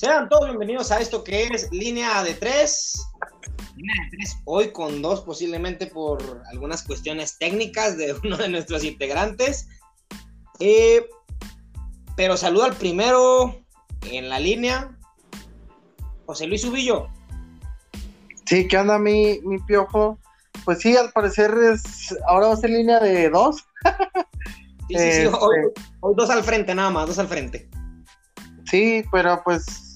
Sean todos bienvenidos a esto que es línea de tres. Línea de tres, hoy con dos posiblemente por algunas cuestiones técnicas de uno de nuestros integrantes. Eh, pero saludo al primero en la línea, José Luis Ubillo. Sí, ¿qué onda mi, mi piojo? Pues sí, al parecer es, ahora va a ser línea de dos. Sí, sí, sí, hoy, este hoy dos al frente nada más, dos al frente. Sí, pero pues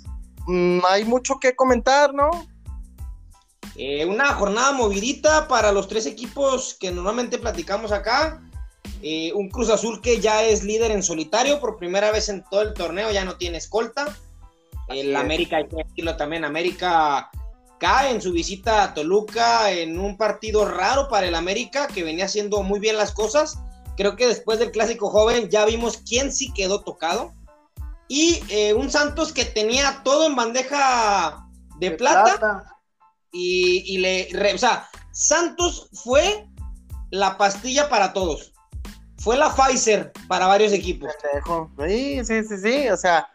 mm, hay mucho que comentar, ¿no? Eh, una jornada movidita para los tres equipos que normalmente platicamos acá. Eh, un Cruz Azul que ya es líder en solitario por primera vez en todo el torneo, ya no tiene escolta. El es. América, hay que decirlo también, América cae en su visita a Toluca en un partido raro para el América que venía haciendo muy bien las cosas. Creo que después del clásico joven ya vimos quién sí quedó tocado. Y eh, un Santos que tenía todo en bandeja de, De plata, Y, y le, re- o sea, Santos fue la pastilla para todos. Fue la Pfizer para varios equipos. Sí, sí, sí, sí. O sea,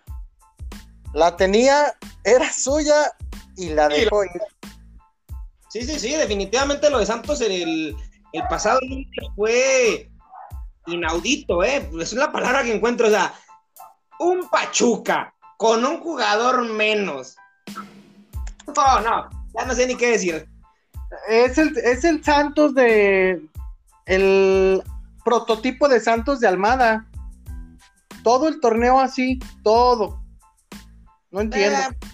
la tenía, era suya y la dejó ir. Sí, sí, sí, definitivamente lo de Santos el, el pasado lunes fue inaudito, ¿eh? Es la palabra que encuentro, o sea, un Pachuca con un jugador menos. No, no, ya no sé ni qué decir. Es el, es el Santos de. El prototipo de Santos de Almada. Todo el torneo así, todo. No entiendo. Eh,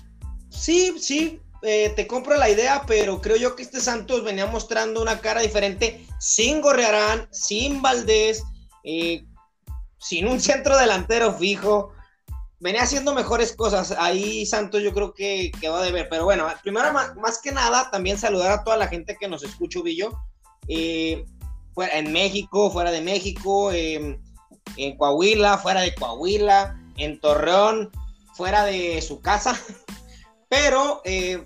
sí, sí, eh, te compro la idea, pero creo yo que este Santos venía mostrando una cara diferente sin Gorrearán, sin Valdés, eh, sin un centro delantero fijo. Venía haciendo mejores cosas. Ahí Santos yo creo que quedó de ver. Pero bueno, primero más, más que nada, también saludar a toda la gente que nos escucha, Villo. Eh, en México, fuera de México, eh, en Coahuila, fuera de Coahuila, en Torreón, fuera de su casa. Pero eh,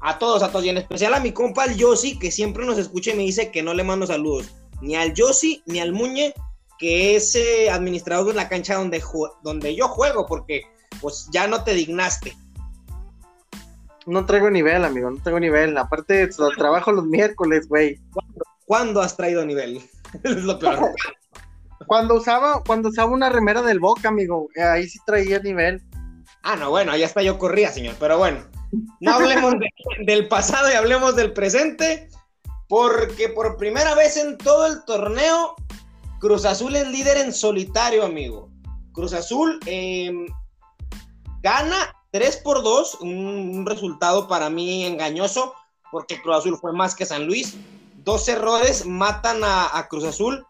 a todos, a todos, y en especial a mi compa el Yossi, que siempre nos escucha y me dice que no le mando saludos. Ni al Yossi, ni al Muñe, que es eh, administrador de la cancha donde, donde yo juego, porque pues ya no te dignaste. No traigo nivel, amigo, no traigo nivel. Aparte, lo trabajo los miércoles, güey. ¿Cuándo has traído nivel? es lo peor. Cuando usaba, cuando usaba una remera del Boca, amigo, ahí sí traía nivel. Ah, no, bueno, ya hasta yo corría, señor, pero bueno, no hablemos de- del pasado y hablemos del presente, porque por primera vez en todo el torneo, Cruz Azul es líder en solitario, amigo. Cruz Azul eh, gana 3 por 2, un, resultado para mí engañoso, porque Cruz Azul fue más que San Luis. Dos errores matan a, Cruz Azul.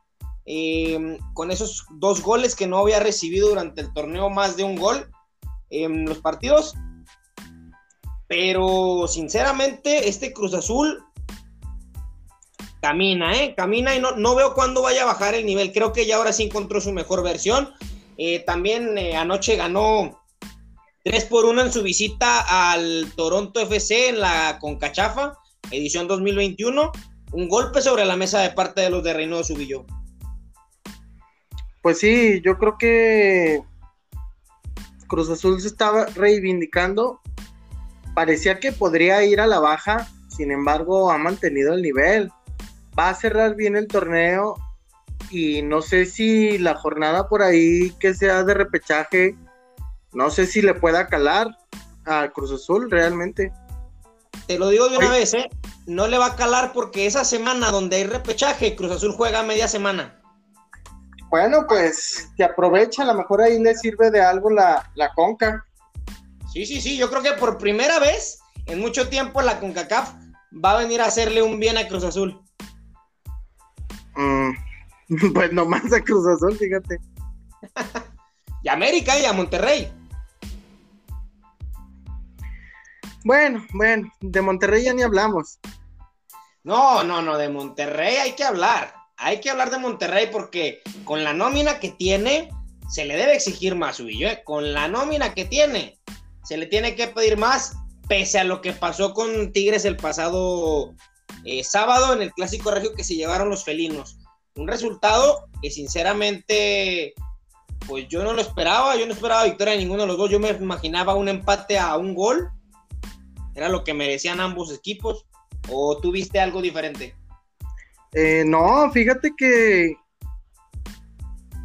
eh, con esos dos goles que no había recibido durante el torneo, más de un gol en los partidos. Pero sinceramente, este Cruz Azul camina, ¿eh? Camina y no, no veo cuándo vaya a bajar el nivel. Creo que ya ahora sí encontró su mejor versión. Eh, también eh, anoche ganó 3 por 1 en su visita al Toronto FC en la Concachafa, edición 2021. Un golpe sobre la mesa de parte de los de Reynoso Subillo. Pues sí, yo creo que Cruz Azul se estaba reivindicando. Parecía que podría ir a la baja, sin embargo, ha mantenido el nivel. Va a cerrar bien el torneo y no sé si la jornada por ahí que sea de repechaje, no sé si le pueda calar a Cruz Azul realmente. Te lo digo de una Oye. vez, ¿eh? No le va a calar porque esa semana donde hay repechaje, Cruz Azul juega media semana. Bueno, pues que aprovecha, a lo mejor ahí le sirve de algo la, la conca. Sí, sí, sí, yo creo que por primera vez en mucho tiempo la CONCACAF va a venir a hacerle un bien a Cruz Azul. Mm, pues nomás a Cruz Azul, fíjate. Y a América y a Monterrey. Bueno, bueno, de Monterrey ya ni hablamos. No, no, no, de Monterrey hay que hablar. Hay que hablar de Monterrey porque con la nómina que tiene, se le debe exigir más, Ubillo, ¿eh? Con la nómina que tiene, se le tiene que pedir más, pese a lo que pasó con Tigres el pasado eh, sábado en el Clásico Regio que se llevaron los felinos. Un resultado que sinceramente pues yo no lo esperaba, yo no esperaba victoria de ninguno de los dos, yo me imaginaba un empate a un gol, era lo que merecían ambos equipos, o tú viste algo diferente? Eh, no, fíjate que,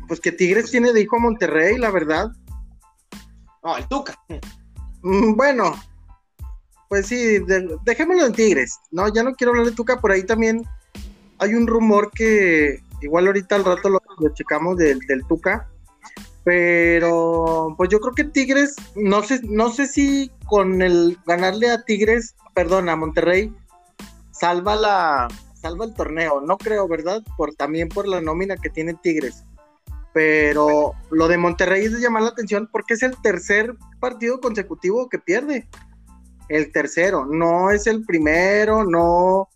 pues que Tigres tiene de hijo a Monterrey, la verdad. No, el Tuca. Mm, bueno, pues sí, dejémoslo en Tigres, ¿no? Ya no quiero hablar de Tuca, por ahí también hay un rumor que igual ahorita al rato lo, checamos del, del, Tuca, pero pues yo creo que Tigres, no sé, no sé si con el ganarle a Tigres, perdón, a Monterrey, salva la salva el torneo, no creo, ¿verdad? Por también por la nómina que tiene Tigres. Pero lo de Monterrey es de llamar la atención porque es el tercer partido consecutivo que pierde. El tercero, no es el primero, no,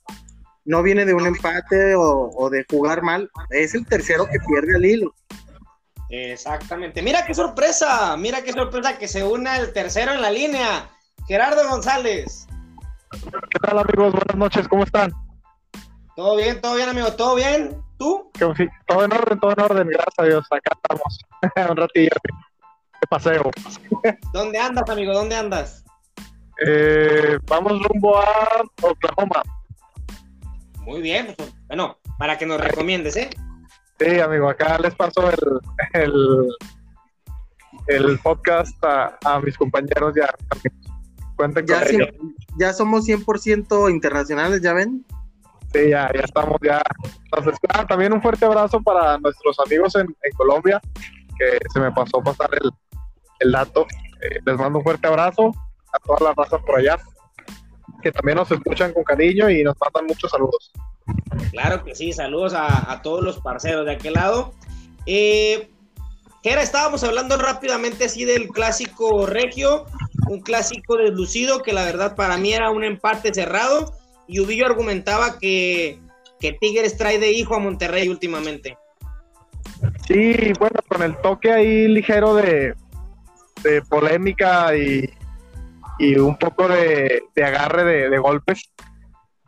no viene de un empate o, de jugar mal, es el tercero que pierde el hilo. Exactamente. Mira qué sorpresa, mira qué sorpresa que se una el tercero en la línea. Gerardo González. ¿Qué tal amigos? Buenas noches, ¿cómo están? Todo bien, todo bien amigo, todo bien. ¿Tú? Todo en orden, todo en orden, gracias a Dios. Acá estamos un ratillo de paseo. ¿Dónde andas, amigo? ¿Dónde andas? Eh, vamos rumbo a Oklahoma. Muy bien, pues, bueno, para que nos recomiendes, ¿eh? Sí, amigo, acá les paso el, el, podcast a, mis compañeros ya. Cuenten ya, ya somos 100% internacionales, ¿ya ven? Sí, ya, ya estamos ya. Entonces, también un fuerte abrazo para nuestros amigos en, Colombia, que se me pasó pasar el, el dato. Eh, les mando un fuerte abrazo a todas las razas por allá, que también nos escuchan con cariño y nos mandan muchos saludos. Claro que sí, saludos a, todos los parceros de aquel lado. Eh, Gera, estábamos hablando rápidamente así del clásico regio, un clásico deslucido que la verdad para mí era un empate cerrado y Ubillo argumentaba que, que Tigres trae de hijo a Monterrey últimamente. Sí, bueno, con el toque ahí ligero de, de polémica y, y, un poco de, agarre de, de, golpes.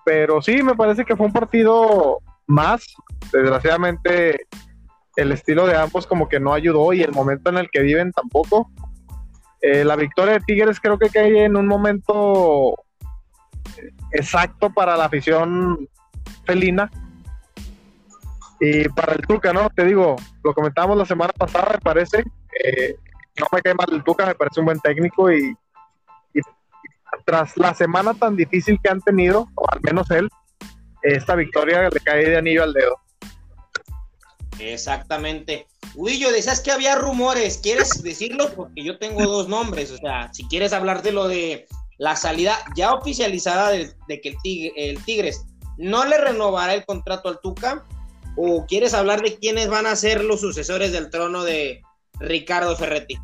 Pero sí, me parece que fue un partido más. Desgraciadamente, el estilo de ambos como que no ayudó y el momento en el que viven tampoco. Eh, la victoria de Tigres creo que cae en un momento exacto para la afición felina. Y para el Tuca, ¿no? Te digo, lo comentamos la semana pasada, me parece. no me cae mal el Tuca, me parece un buen técnico y, tras la semana tan difícil que han tenido, o al menos él, esta victoria le cae de anillo al dedo. Exactamente. Huillo, decías que había rumores, ¿quieres decirlo? Porque yo tengo dos nombres, o sea, si quieres hablar de lo de la salida ya oficializada de, que el, Tigres no le renovará el contrato al Tuca? ¿O quieres hablar de quiénes van a ser los sucesores del trono de Ricardo Ferretti?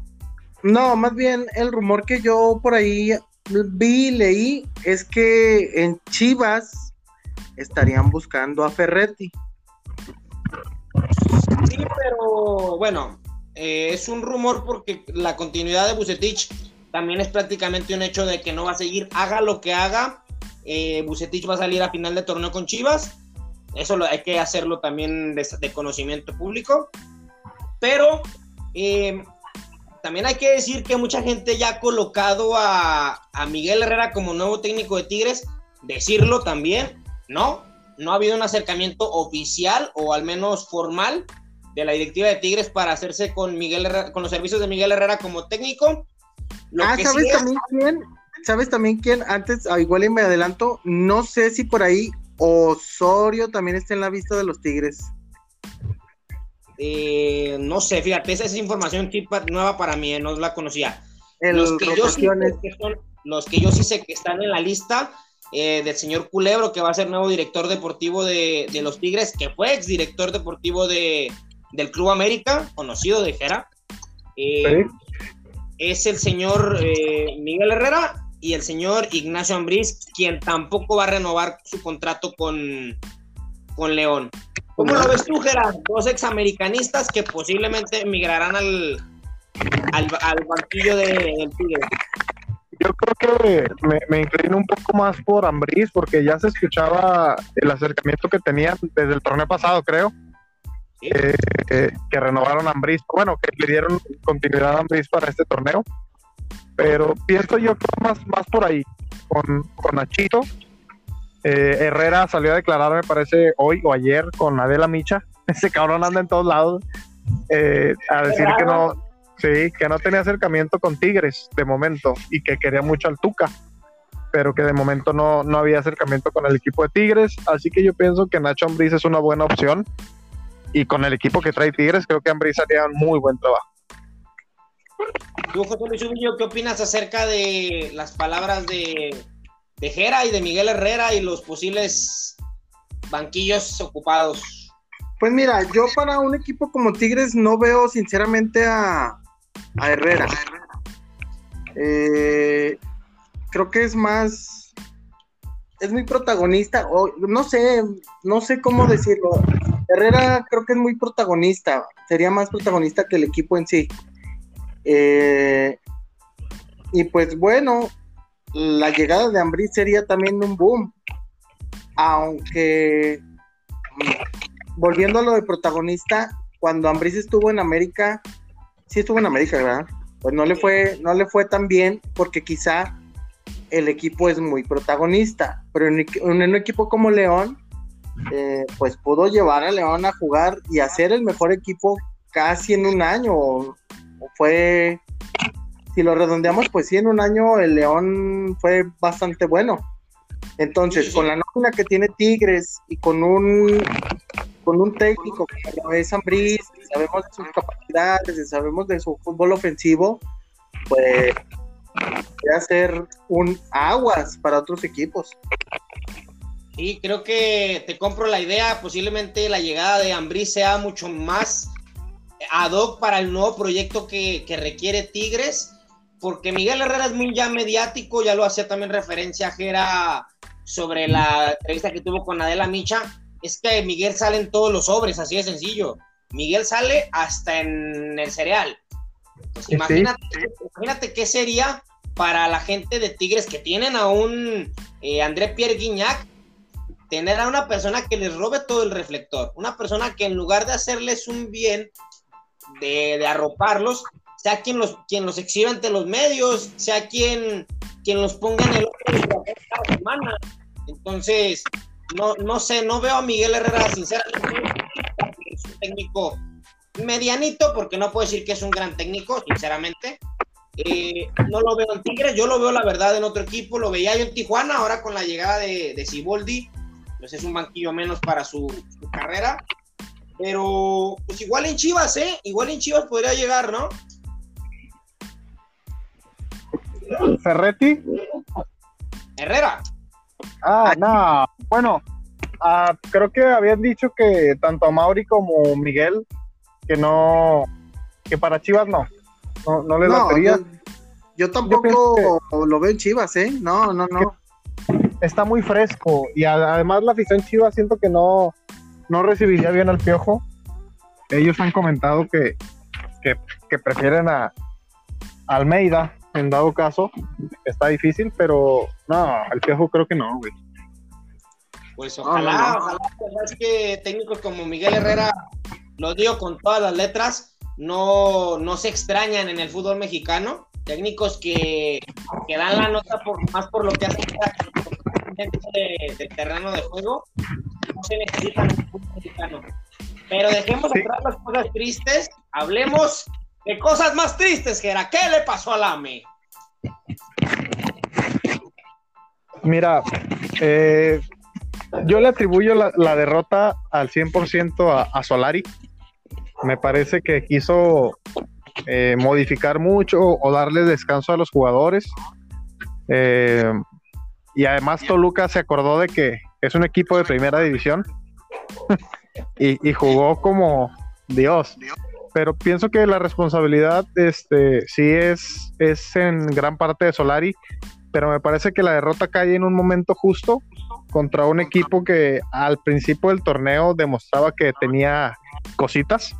No, más bien el rumor que yo por ahí vi leí es que en Chivas estarían buscando a Ferretti. Sí, pero bueno, eh, es un rumor porque la continuidad de Bucetich también es prácticamente un hecho de que no va a seguir, haga lo que haga, eh, Bucetich va a salir a final de torneo con Chivas, eso lo, hay que hacerlo también de, conocimiento público, pero eh, también hay que decir que mucha gente ya ha colocado a, a Miguel Herrera como nuevo técnico de Tigres, decirlo también, ¿no? No ha habido un acercamiento oficial o al menos formal de la directiva de Tigres para hacerse con Miguel con los servicios de Miguel Herrera como técnico ah, ¿sabes también quién? ¿Sabes también quién? Antes, ah, igual y me adelanto, no sé si por ahí Osorio también está en la vista de los Tigres. Eh, no sé, fíjate, esa es información nueva para mí, eh, no la conocía. los, que yo sí que son, los que yo sí sé que están en la lista eh, del señor Culebro, que va a ser nuevo director deportivo de, los Tigres, que fue exdirector deportivo de, del Club América, conocido de Jera. ¿Sí? es el señor Miguel Herrera y el señor Ignacio Ambriz, quien tampoco va a renovar su contrato con, con León. ¿Cómo lo ves tú, Gerard? Dos examericanistas que posiblemente migrarán al, al, banquillo de, del Tigre. Yo creo que me, me, inclino un poco más por Ambriz, porque ya se escuchaba el acercamiento que tenía desde el torneo pasado, creo, eh, que renovaron a Ambris, bueno, que le dieron continuidad a Ambris para este torneo. Pero pienso yo que más, más por ahí, con, con Nachito. Eh, Herrera salió a declarar, me parece, hoy o ayer con Adela Micha. Ese cabrón anda en todos lados. Eh, a decir que no, sí, que no tenía acercamiento con Tigres de momento y que quería mucho al Tuca pero que de momento no, no había acercamiento con el equipo de Tigres. Así que yo pienso que Nacho Ambriz es una buena opción. Y con el equipo que trae Tigres, creo que Ambriz haría un muy buen trabajo. Tú, José Luis Ubillo, ¿qué opinas acerca de las palabras de, de Jera y de Miguel Herrera y los posibles banquillos ocupados? Pues mira, yo para un equipo como Tigres no veo sinceramente a, Herrera. Eh, creo que es más, es muy protagonista, o no sé, no sé cómo decirlo. Herrera creo que es muy protagonista, sería más protagonista que el equipo en sí. Eh, y pues bueno, la llegada de Ambrí sería también un boom. Aunque volviendo a lo de protagonista, cuando Ambris estuvo en América, sí estuvo en América, ¿verdad? Pues no le fue, no le fue tan bien porque quizá el equipo es muy protagonista, pero en, un equipo como León, eh, pues pudo llevar a León a jugar y hacer el mejor equipo casi en un año. O, fue, si lo redondeamos, pues sí, en un año el León fue bastante bueno. Entonces, con la nómina que tiene Tigres y con un con un técnico como es Ambris, sabemos de sus capacidades, sabemos de su fútbol ofensivo, pues a hacer un aguas para otros equipos. Sí, creo que te compro la idea. Posiblemente la llegada de Ambrí sea mucho más ad hoc para el nuevo proyecto que, requiere Tigres, porque Miguel Herrera es muy ya mediático, ya lo hacía también referencia Jera sobre la entrevista que tuvo con Adela Micha. Es que Miguel sale en todos los sobres, así de sencillo. Miguel sale hasta en el cereal. Pues imagínate, imagínate qué sería para la gente de Tigres que tienen a un eh, André Pierre Guignac, tener a una persona que les robe todo el reflector, una persona que en lugar de hacerles un bien, de, arroparlos, sea quien los, quien los exhiba ante los medios, sea quien, quien los ponga en el ojo cada semana. Entonces, no, no sé, no veo a Miguel Herrera, sinceramente, es un técnico medianito, porque no puedo decir que es un gran técnico, sinceramente, eh, no lo veo en Tigres, yo lo veo la verdad en otro equipo, lo veía yo en Tijuana, ahora con la llegada de, de Ciboldi, pues es un banquillo menos para su, carrera. Pero pues igual en Chivas, ¿eh? Igual en Chivas podría llegar, ¿no? Ferretti. Herrera. Ah, no. Bueno, ah, creo que habían dicho que tanto a Mauri como Miguel, que no, que para Chivas no. No, no le no, Yo, tampoco lo veo en Chivas, ¿eh? No, no, no. Está muy fresco y además la afición Chivas siento que no, no recibiría bien al piojo. Ellos han comentado que, que, prefieren a, Almeida, en dado caso. Está difícil, pero no, al piojo creo que no, güey. Pues ojalá, ojalá que técnicos como Miguel Herrera, lo digo con todas las letras, no, no se extrañan en el fútbol mexicano. Técnicos que, que dan la nota por, más por lo que hacen dentro del terreno de juego. No se necesitan en el fútbol mexicano. Pero dejemos atrás las cosas tristes. Hablemos de cosas más tristes, Gera. ¿Qué le pasó al AME? Mira, eh, yo le atribuyo la, derrota al 100% a, a Solari me parece que quiso eh, modificar mucho o darle descanso a los jugadores. Eh, y además Toluca se acordó de que es un equipo de primera división y, jugó como Dios. Pero pienso que la responsabilidad este, sí es, es en gran parte de Solari, pero me parece que la derrota cae en un momento justo contra un equipo que al principio del torneo demostraba que tenía cositas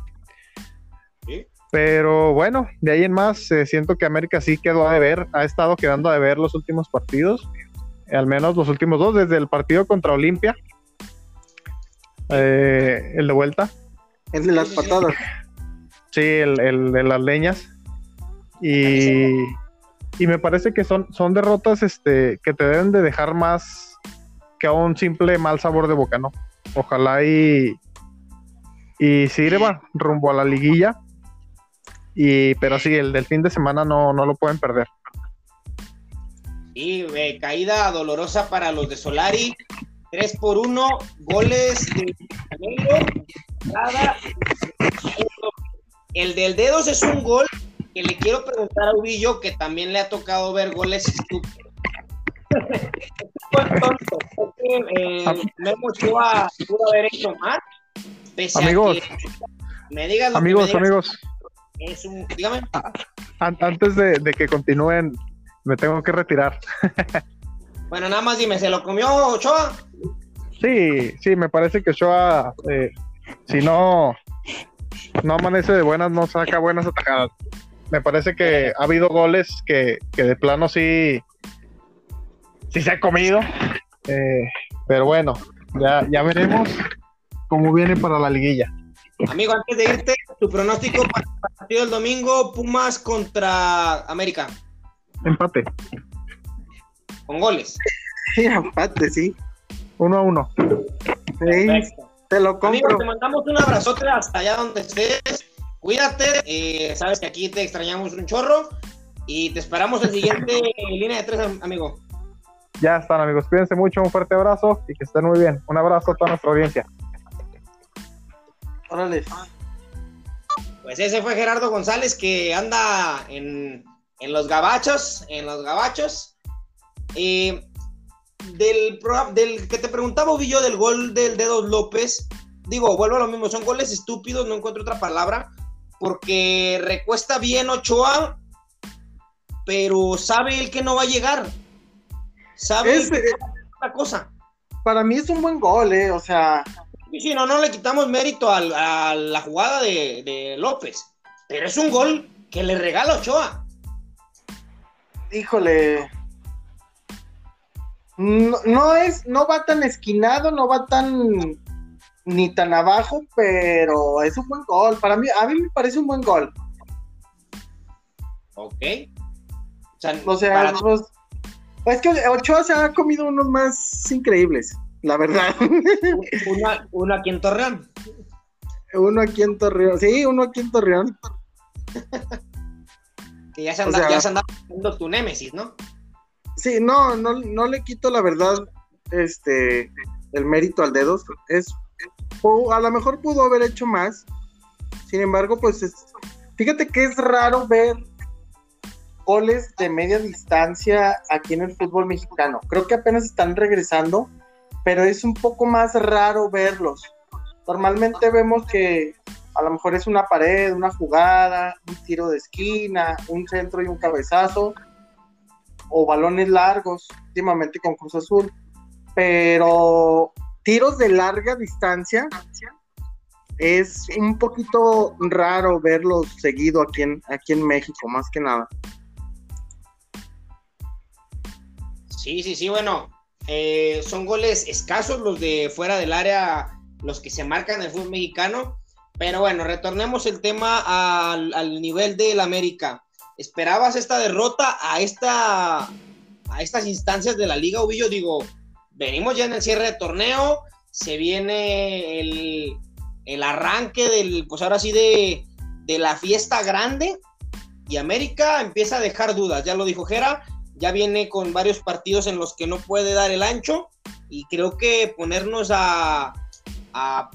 pero bueno, de ahí en más, eh, siento que América sí quedó a deber, ha estado quedando a deber los últimos partidos, al menos los últimos dos, desde el partido contra Olimpia, eh, el de vuelta. El de las patadas. Sí, el, el de las leñas. Y, y me parece que son, son derrotas este, que te deben de dejar más que a un simple mal sabor de boca, ¿no? Ojalá y, y sirva rumbo a la liguilla. Y, pero sí, el del fin de semana no, no lo pueden perder. Y eh, caída dolorosa para los de Solari. 3 por 1, goles de Canelo. El del dedos es un gol que le quiero preguntar a Ubillo, que también le ha tocado ver goles estúpidos. Fue tonto, porque, eh, Memo Ochoa pudo haber hecho más. Pese a Amigos. que me digas que Amigos, me digas, amigos, Es un, dígame. an- antes de, de que continúen, me tengo que retirar. Bueno, nada más dime, ¿se lo comió Ochoa? Sí, sí, me parece que Shoa, eh, si no, no amanece de buenas, no saca buenas atajadas. Me parece que ha habido goles que, que de plano sí, sí se ha comido. Eh, pero bueno, ya, ya veremos cómo viene para la liguilla. Amigo, antes de irte, tu pronóstico para el partido del domingo, Pumas contra América, Empate, con goles. Sí, empate, sí. uno a uno. Perfecto. Te lo Amigo, compro. te mandamos un abrazote hasta allá donde estés. Cuídate, eh, sabes que aquí te extrañamos un chorro y te esperamos el siguiente línea de tres, am- amigo. Ya están amigos, cuídense mucho, un fuerte abrazo y que estén muy bien. Un abrazo a toda nuestra audiencia. Órale. Pues ese fue Gerardo González que anda en, en los gabachos, en los gabachos. Eh, del, del que te preguntaba Ovillo del gol del Dedos López, digo, vuelvo a lo mismo, son goles estúpidos, no encuentro otra palabra, porque recuesta bien Ochoa, pero sabe él que no va a llegar. Sabe Es, que otra cosa. para mí es un buen gol, eh. O sea, Sí, sí, no, no le quitamos mérito a, la jugada de, de López, pero es un gol que le regala Ochoa. híjole. No, no es, no va tan esquinado, no va tan ni tan abajo, pero es un buen gol. Para mí, a mí me parece un buen gol. Ok. O sea, O sea, para- es que Ochoa se ha comido unos más increíbles, la verdad. una aquí en Torreón. uno aquí en Torreón, sí, uno aquí en Torreón. Que ya se O anda, sea- ya se anda tu némesis, ¿no? Sí, no, no, no le quito la verdad, este, el mérito al dedos. Es, a lo mejor pudo haber hecho más. Sin embargo, pues es, fíjate que es raro ver goles de media distancia aquí en el fútbol mexicano. Creo que apenas están regresando, pero es un poco más raro verlos. Normalmente vemos que a lo mejor es una pared, una jugada, un tiro de esquina, un centro y un cabezazo o balones largos, últimamente con Cruz Azul, pero tiros de larga distancia es un poquito raro verlos seguido aquí en, aquí en México, más que nada. Sí, sí, sí, bueno. eh, son goles escasos los de fuera del área, los que se marcan en el fútbol mexicano. Pero bueno, retornemos el tema al, al nivel del América. ¿Esperabas esta derrota a, esta, a estas instancias de la Liga Ubillo? Digo, venimos ya en el cierre de torneo, se viene el, el arranque del, pues ahora sí, de, de la fiesta grande y América empieza a dejar dudas, ya lo dijo Jera, ya viene con varios partidos en los que no puede dar el ancho y creo que ponernos a, a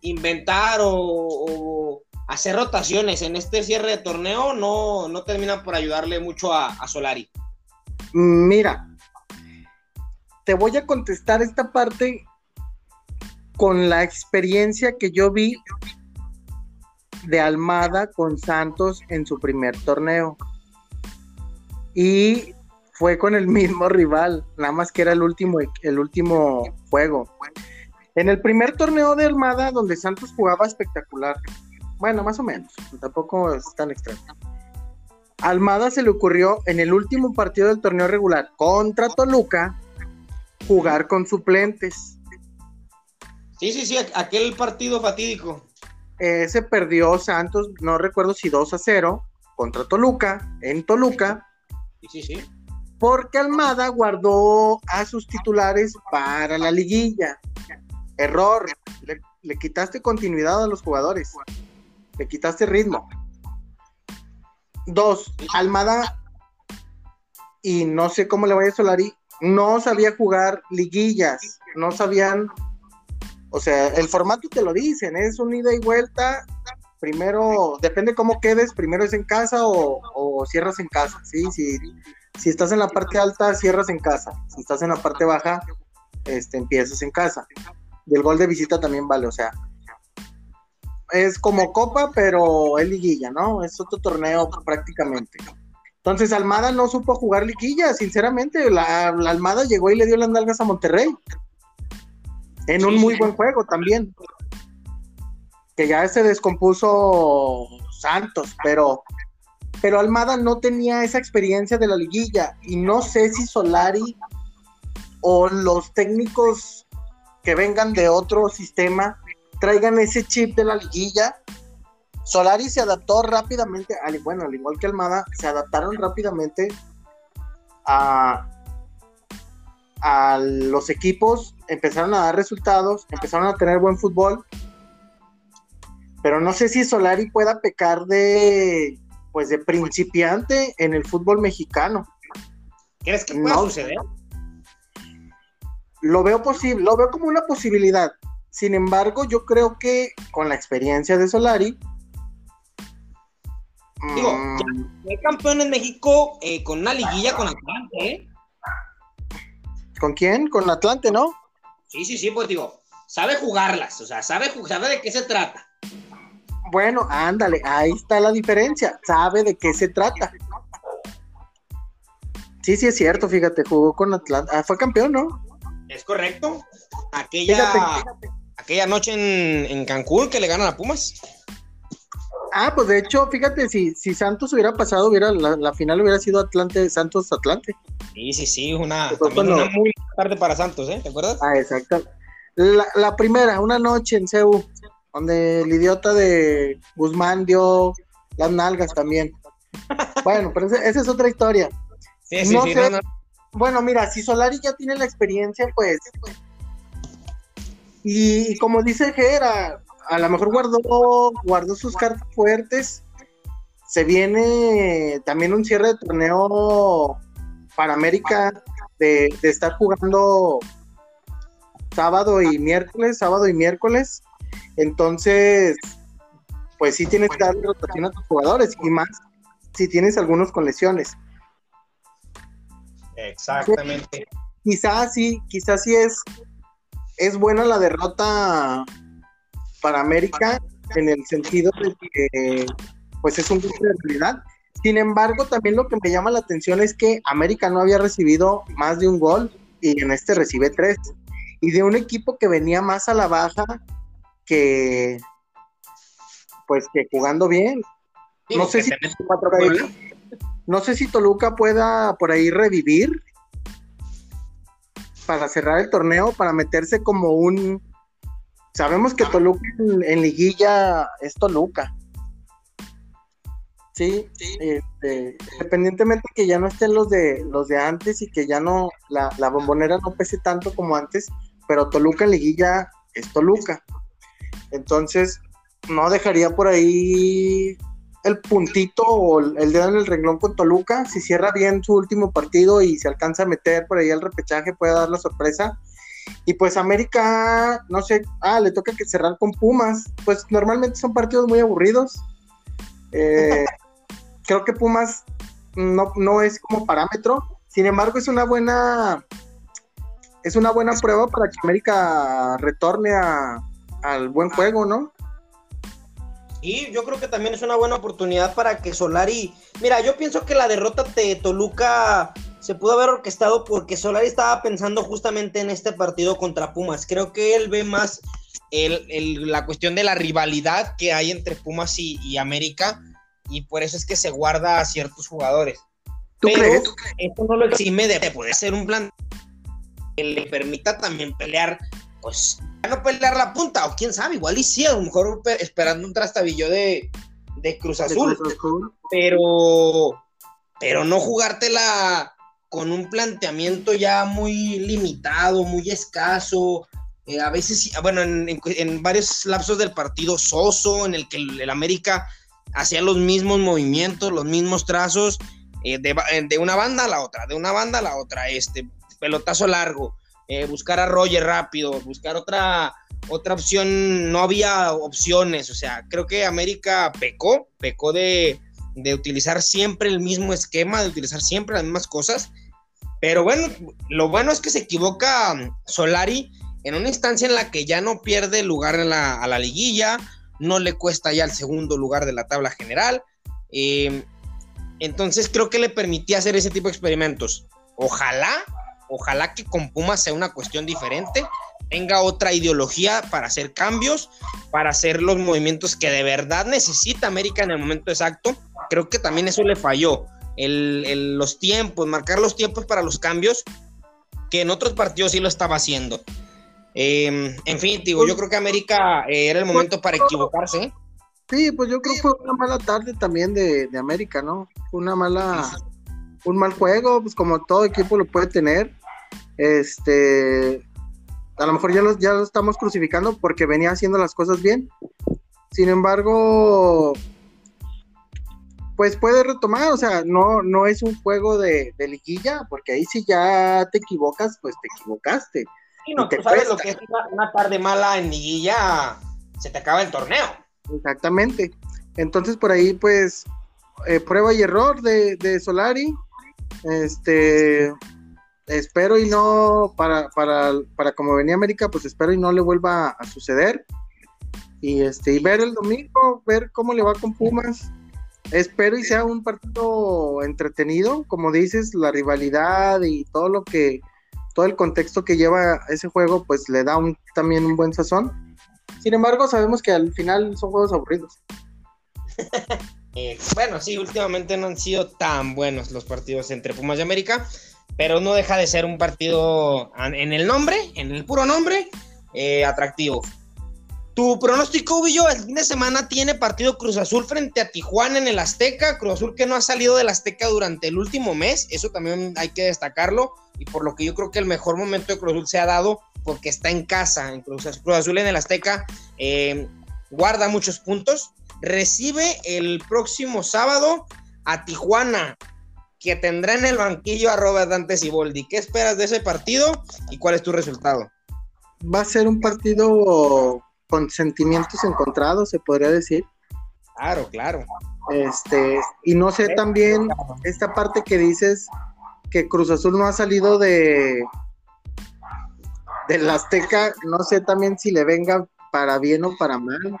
inventar o hacer rotaciones en este cierre de torneo no, no termina por ayudarle mucho a, Solari. Mira, te voy a contestar esta parte con la experiencia que yo vi de Almada con Santos en su primer torneo. Y fue con el mismo rival, nada más que era el último, el último juego. En el primer torneo de Almada, donde Santos jugaba espectacular, bueno, más o menos, tampoco es tan extraño. Almada se le ocurrió en el último partido del torneo regular contra Toluca jugar con suplentes. Sí, sí, sí, aquel partido fatídico. eh, se perdió Santos, no recuerdo si 2 a 0 contra Toluca, en Toluca. Sí, sí, Porque Almada guardó a sus titulares para la liguilla. Error, le, le quitaste continuidad a los jugadores, le quitaste ritmo. Dos, Almada, y no sé cómo le vaya a Solari, no sabía jugar liguillas, no sabían, o sea, el formato te lo dicen, es un ida y vuelta, primero, depende cómo quedes, primero es en casa o, cierras en casa, ¿sí? Si, si estás en la parte alta, cierras en casa, si estás en la parte baja, este, empiezas en casa. Y el gol de visita también vale, o sea, es como copa, pero es liguilla, ¿no? Es otro torneo prácticamente. Entonces Almada no supo jugar liguilla, sinceramente. La, la Almada llegó y le dio las nalgas a Monterrey. En un muy buen juego también. Que ya se descompuso Santos, pero, pero Almada no tenía esa experiencia de la liguilla. Y no sé si Solari o los técnicos que vengan de otro sistema traigan ese chip de la liguilla. Solari se adaptó rápidamente, al, bueno, al igual que Almada, se adaptaron rápidamente a, a los equipos, empezaron a dar resultados, empezaron a tener buen fútbol, pero no sé si Solari pueda pecar de, pues, de principiante en el fútbol mexicano. ¿Crees que pueda No. suceder? Lo veo posible, lo veo como una posibilidad. Sin embargo, yo creo que con la experiencia de Solari, Digo, mm, Fue campeón en México eh, con una liguilla con Atlante, ¿eh? ¿con quién? Con Atlante, ¿no? Sí, sí, sí, pues digo, sabe jugarlas, o sea, sabe, sabe de qué se trata. Bueno, ándale, ahí está la diferencia. Sabe de qué se trata. Sí, sí es cierto, fíjate, jugó con Atlante. Ah, fue campeón, ¿no? Es correcto. Aquella, Fíjate. Aquella noche en, en Cancún que le ganan a Pumas. Ah, pues de hecho, fíjate, si, si Santos hubiera pasado, hubiera, la, la final hubiera sido Atlante, Santos Atlante. Sí, sí, sí, una, Pues cuando- una muy tarde para Santos, ¿eh? ¿Te acuerdas? Ah, exacto. La, la primera, una noche en CEU, donde el idiota de Guzmán dio las nalgas también. Bueno, pero ese- esa es otra historia. Sí, sí, no sí. sé. no, no. Bueno, mira, si Solari ya tiene la experiencia, pues. Y, y como dice Gera, a lo mejor guardó, guardó sus cartas fuertes. Se viene también un cierre de torneo para América de, de estar jugando sábado y miércoles, sábado y miércoles. Entonces, pues sí tienes que darle rotación a tus jugadores y más si tienes algunos con lesiones. Exactamente. quizás sí, quizás sí es, es buena la derrota para América en el sentido de que pues es un golpe de realidad. Sin embargo, también lo que me llama la atención es que América no había recibido más de un gol y en este recibe tres. Y de un equipo que venía más a la baja que pues que jugando bien. No sé si no sé si Toluca pueda por ahí revivir para cerrar el torneo, para meterse como un... Sabemos que Toluca en, en liguilla es Toluca. Sí, este, independientemente que ya no estén los de los de antes y que ya no, la, la bombonera no pese tanto como antes, pero Toluca en liguilla es Toluca. Entonces, no dejaría por ahí el puntito o el dedo en el renglón con Toluca. Si cierra bien su último partido y se alcanza a meter por ahí al repechaje, puede dar la sorpresa. Y pues América, no sé, ah, le toca que cerrar con Pumas. Pues normalmente son partidos muy aburridos. Eh, creo que Pumas no, no es como parámetro. Sin embargo, es una buena es una buena prueba para que América retorne a- al buen juego, ¿no? Y yo creo que también es una buena oportunidad para que Solari. Mira, yo pienso que la derrota de Toluca se pudo haber orquestado porque Solari estaba pensando justamente en este partido contra Pumas. Creo que él ve más el- el- la cuestión de la rivalidad que hay entre Pumas y, y América y por eso es que se guarda a ciertos jugadores. ¿Tú Pero crees? Esto no lo exime de poder ser un plan que le permita también pelear pues ya no pelear la punta, o quién sabe, igual y sí, a lo mejor esperando un trastabillo de, de Cruz Azul, pero pero no jugártela con un planteamiento ya muy limitado, muy escaso, eh, a veces, bueno, en, varios lapsos del partido soso, en el que el, América hacía los mismos movimientos, los mismos trazos, eh, eh, de, una banda a la otra, de una banda a la otra, este pelotazo largo, buscar a Roger rápido, buscar otra, otra opción, no había opciones, o sea, creo que América pecó, pecó de, de utilizar siempre el mismo esquema, de utilizar siempre las mismas cosas, pero bueno, lo bueno es que se equivoca Solari en una instancia en la que ya no pierde lugar a la liguilla, no le cuesta ya el segundo lugar de la tabla general. Em, entonces creo que le permitía hacer ese tipo de experimentos. Ojalá, ojalá que con Pumas sea una cuestión diferente, tenga otra ideología para hacer cambios, para hacer los movimientos que de verdad necesita América en el momento exacto. Creo que también eso le falló el, los tiempos, marcar los tiempos para los cambios, que en otros partidos sí lo estaba haciendo. Em, en fin, digo, yo creo que América eh, era el momento para equivocarse. Sí, pues yo creo que fue una mala tarde también de, América, ¿no? Una mala, un mal juego, pues como todo equipo lo puede tener. Este, a lo mejor ya lo, ya lo estamos crucificando porque venía haciendo las cosas bien. Sin embargo, pues puede retomar, o sea, no, no es un juego de, liguilla, porque ahí si ya te equivocas, pues te equivocaste. Sí, no, tú sabes lo que es una, tarde mala en liguilla, se te acaba el torneo. Exactamente. Entonces por ahí, pues, eh, prueba y error de, de, Solari. Este, espero y no, para, para, para como venía América, pues espero y no le vuelva a suceder. Y este, y ver el domingo, ver cómo le va con Pumas Espero y sea un partido entretenido, como dices, la rivalidad y todo lo que, todo el contexto que lleva ese juego, pues le da un, también un buen sazón. Sin embargo, sabemos que al final son juegos aburridos. Eh, bueno, sí, últimamente no han sido tan buenos los partidos entre Pumas y América, pero no deja de ser un partido en el nombre, en el puro nombre, eh, atractivo. Tu pronóstico, Villo, el fin de semana tiene partido Cruz Azul frente a Tijuana en el Azteca. Cruz Azul que no ha salido del Azteca durante el último mes, eso también hay que destacarlo. Y por lo que yo creo que el mejor momento de Cruz Azul se ha dado porque está en casa. En Cruz, Azul en el Azteca eh, guarda muchos puntos. Recibe el próximo sábado a Tijuana, que tendrá en el banquillo a Robert Dante Siboldi. ¿Qué esperas de ese partido y cuál es tu resultado? Va a ser un partido con sentimientos encontrados, se podría decir. Claro, claro. Este, y no sé también esta parte que dices que Cruz Azul no ha salido de del Azteca, no sé también si le venga para bien o para mal.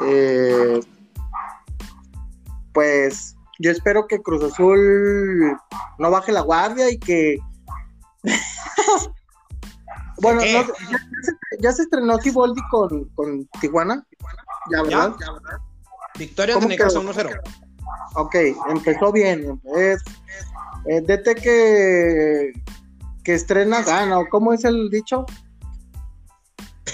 Eh, pues yo espero que Cruz Azul no baje la guardia y que Bueno, ya, se, estrenó Tiboldi con, con Tijuana. Ya, ¿verdad? Victoria de Necaxa 1-0. Ok, empezó bien. Es, eh, DT que, que estrena gana, ¿o cómo es el dicho?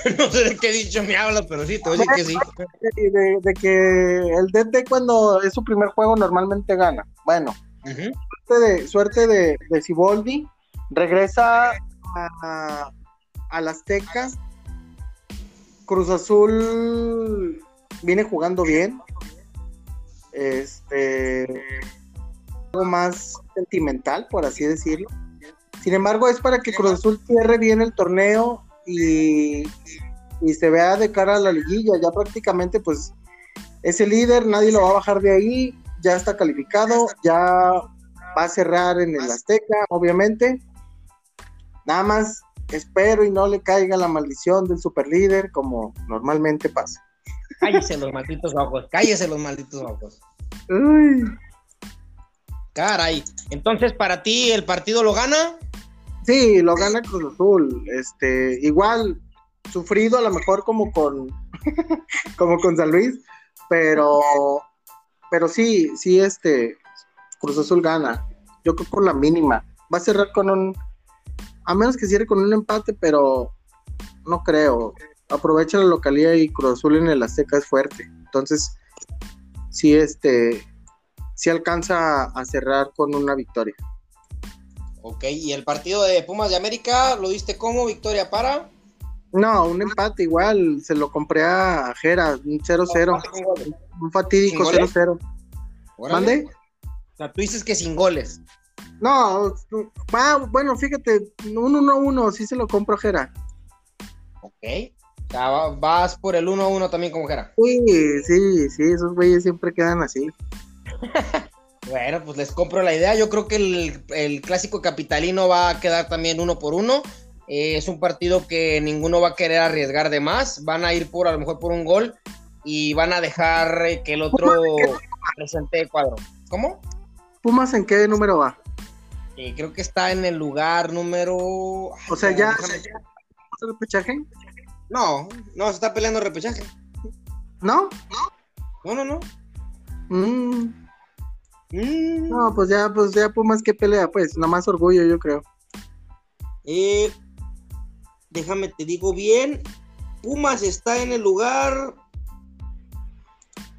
no sé de qué dicho me hablas, pero sí, te voy a decir que sí. De, que el DT cuando es su primer juego normalmente gana. Bueno, suerte de, suerte de, de Ciboldi, regresa a, al Azteca. Cruz Azul viene jugando bien. Este algo más sentimental, por así decirlo. Sin embargo, es para que Cruz Azul cierre bien el torneo y, y se vea de cara a la liguilla. Ya prácticamente, pues, es el líder, nadie lo va a bajar de ahí, ya está calificado, ya va a cerrar en el Azteca, obviamente. Nada más espero y no le caiga la maldición del superlíder como normalmente pasa. Cállese los malditos ojos, cállese los malditos ojos. Caray. Entonces, para ti, ¿el partido lo gana? Sí, lo gana Cruz Azul. Este, igual, sufrido a lo mejor como con como con San Luis, pero pero sí, sí, este Cruz Azul gana. Yo creo por la mínima. Va a cerrar con un a menos que cierre con un empate, pero no creo. Aprovecha la localidad y Cruz Azul en el Azteca es fuerte. Entonces, sí, este, sí alcanza a cerrar con una victoria. Ok, ¿y el partido de Pumas de América lo diste como victoria para? No, un empate igual, se lo compré a Jera, un 0-0. Un fatídico 0-0. ¿Mande? O sea, tú dices que sin goles. No, bueno, fíjate, un 1-1, sí se lo compro a Jera. Ok. O sea, vas por el 1-1 también como Jera. Sí, sí, sí, esos güeyes siempre quedan así. bueno, pues les compro la idea. Yo creo que el, el clásico capitalino va a quedar también uno por uno. Eh, es un partido que ninguno va a querer arriesgar de más. Van a ir por a lo mejor por un gol y van a dejar eh, que el otro presente cuadro. ¿Cómo? Pumas en qué número va? Eh, creo que está en el lugar número. O sea, ya. ¿El repechaje? No, no, se está peleando el repechaje. ¿No? No, no, no. Mm. Mm. No, pues ya, pues ya Pumas que pelea, pues, nada más orgullo, yo creo. Eh, déjame te digo bien, Pumas está en el lugar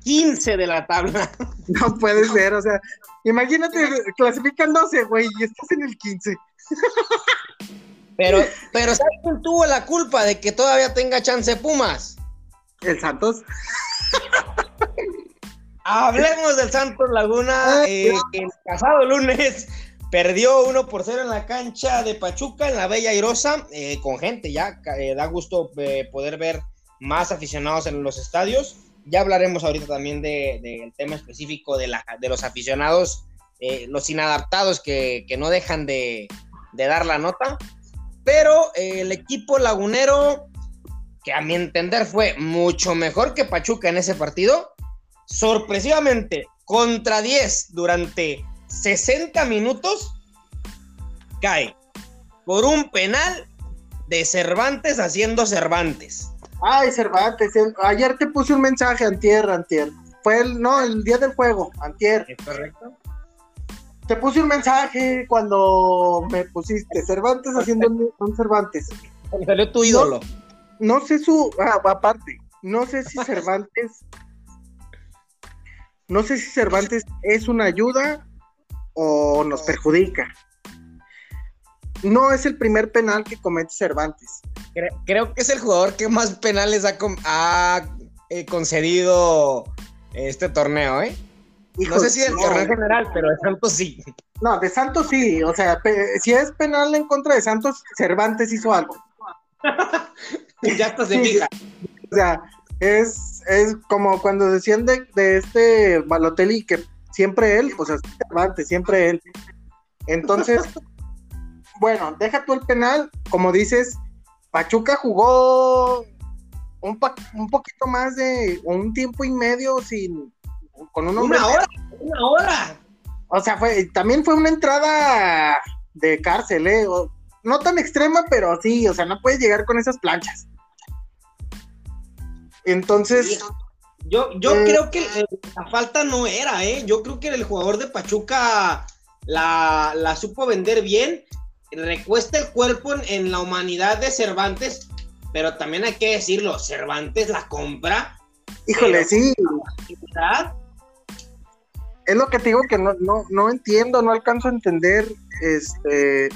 15 de la tabla. No puede ser, o sea, imagínate, clasifican 12, güey, y estás en el 15. Pero, pero ¿sabes quién tuvo la culpa de que todavía tenga chance Pumas? El Santos. Hablemos del Santos Laguna, eh, el pasado lunes Perdió 1 por 0 en la cancha de Pachuca, en la Bella Irosa, eh, con gente ya. Eh, da gusto eh, poder ver más aficionados en los estadios. Ya hablaremos ahorita también del de, tema específico de, la, de los aficionados, los inadaptados que, que no dejan de, de, dar la nota. Pero el equipo lagunero, que a mi entender fue mucho mejor que Pachuca en ese partido, sorpresivamente contra 10 durante 60 minutos cae por un penal de Cervantes haciendo Cervantes. Ay, Cervantes, ayer te puse un mensaje, antier, antier. Fue el, no, el día del juego, antier. ¿Es correcto? Te puse un mensaje cuando me pusiste Cervantes haciendo un, Cervantes. Salió tu ídolo. No, sé su, ah, aparte, no sé si Cervantes, no sé si Cervantes es una ayuda o nos perjudica. No es el primer penal que comete Cervantes. Creo, que es el jugador que más penales ha, eh, concedido este torneo, ¿eh? no sé si del torneo general, pero de Santos sí. No, de Santos sí. O sea, si es penal en contra de Santos, Cervantes hizo algo. ya está se fija. O sea, es, es como cuando decían de, de este Balotelli que siempre él, pues Cervantes, siempre él. Entonces, bueno, deja tú el penal, como dices, Pachuca jugó un, un poquito más de un tiempo y medio sin con un una hora, una hora. O sea, fue también fue una entrada de cárcel, ¿eh? no tan extrema, pero sí, o sea, no puedes llegar con esas planchas. Entonces, yo, yo eh, creo que la falta no era, ¿eh? Yo creo que el jugador de Pachuca la, supo vender bien. Recuesta el cuerpo en, la humanidad de Cervantes, pero también hay que decirlo, Cervantes la compra. Híjole, sí. Es lo que te digo que no, no, no entiendo, no alcanzo a entender. Este.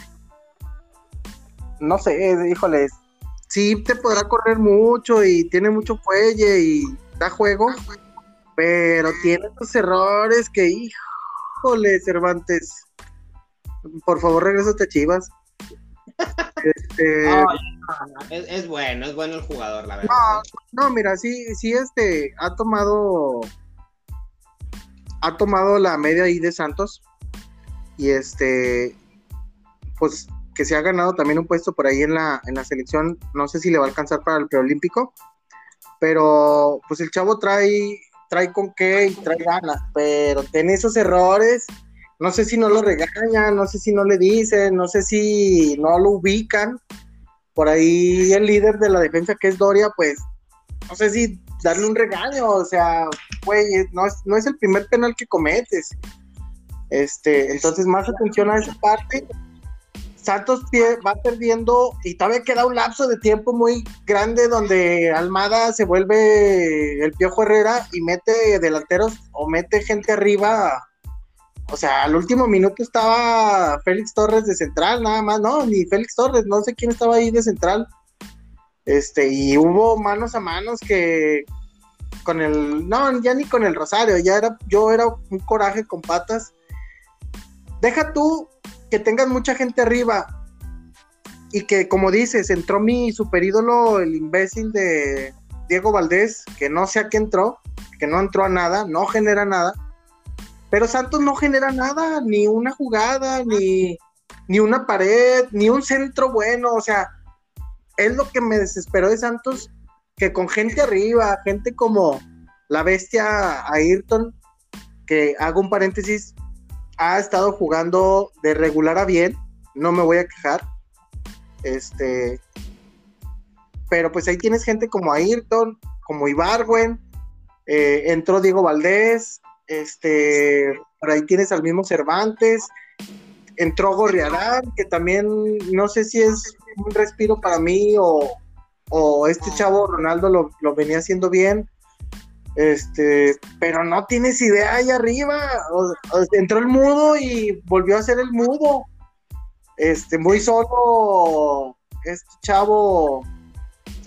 No sé, híjole. Sí, te podrá correr mucho y tiene mucho fuelle y da juego, pero tiene estos errores que, híjole, Cervantes. Por favor, regrésate a Chivas. Este, es, bueno, es bueno el jugador, la verdad. No, mira, sí, sí, este, ha tomado, ha tomado la media ahí de Santos y este, pues que se ha ganado también un puesto por ahí en la, en la selección. No sé si le va a alcanzar para el preolímpico, pero pues el chavo trae, trae con qué y trae ganas, pero tiene esos errores, no sé si no lo regañan, no sé si no le dicen, no sé si no lo ubican, por ahí el líder de la defensa que es Doria, pues no sé si darle un regaño, o sea, güey, no es, no es el primer penal que cometes. Este, entonces más atención a esa parte. Santos va perdiendo y todavía queda un lapso de tiempo muy grande donde Almada se vuelve el Piojo Herrera y mete delanteros o mete gente arriba. O sea, al último minuto estaba Félix Torres de central, nada más, no, ni Félix Torres, no sé quién estaba ahí de central. Este, y hubo manos a manos que con el, no, ya ni con el Rosario, ya era, yo era un coraje con patas. Deja tú que tengas mucha gente arriba y que, como dices, entró mi super ídolo, el imbécil de Diego Valdés, que no sé a qué entró, que no entró a nada, no genera nada. Pero Santos no genera nada, ni una jugada, ni, ni una pared, ni un centro bueno. O sea, es lo que me desesperó de Santos, que con gente arriba, gente como la bestia Ayrton, que hago un paréntesis, ha estado jugando de regular a bien, no me voy a quejar. Este, pero pues ahí tienes gente como Ayrton, como Ibarwen, eh, entró Diego Valdés, este, por ahí tienes al mismo Cervantes, entró Gorriarán, que también no sé si es un respiro para mí o, este chavo Ronaldo lo, lo venía haciendo bien. Este, pero no tienes idea ahí arriba. entró el mudo y volvió a ser el mudo. Este, muy solo. Este chavo.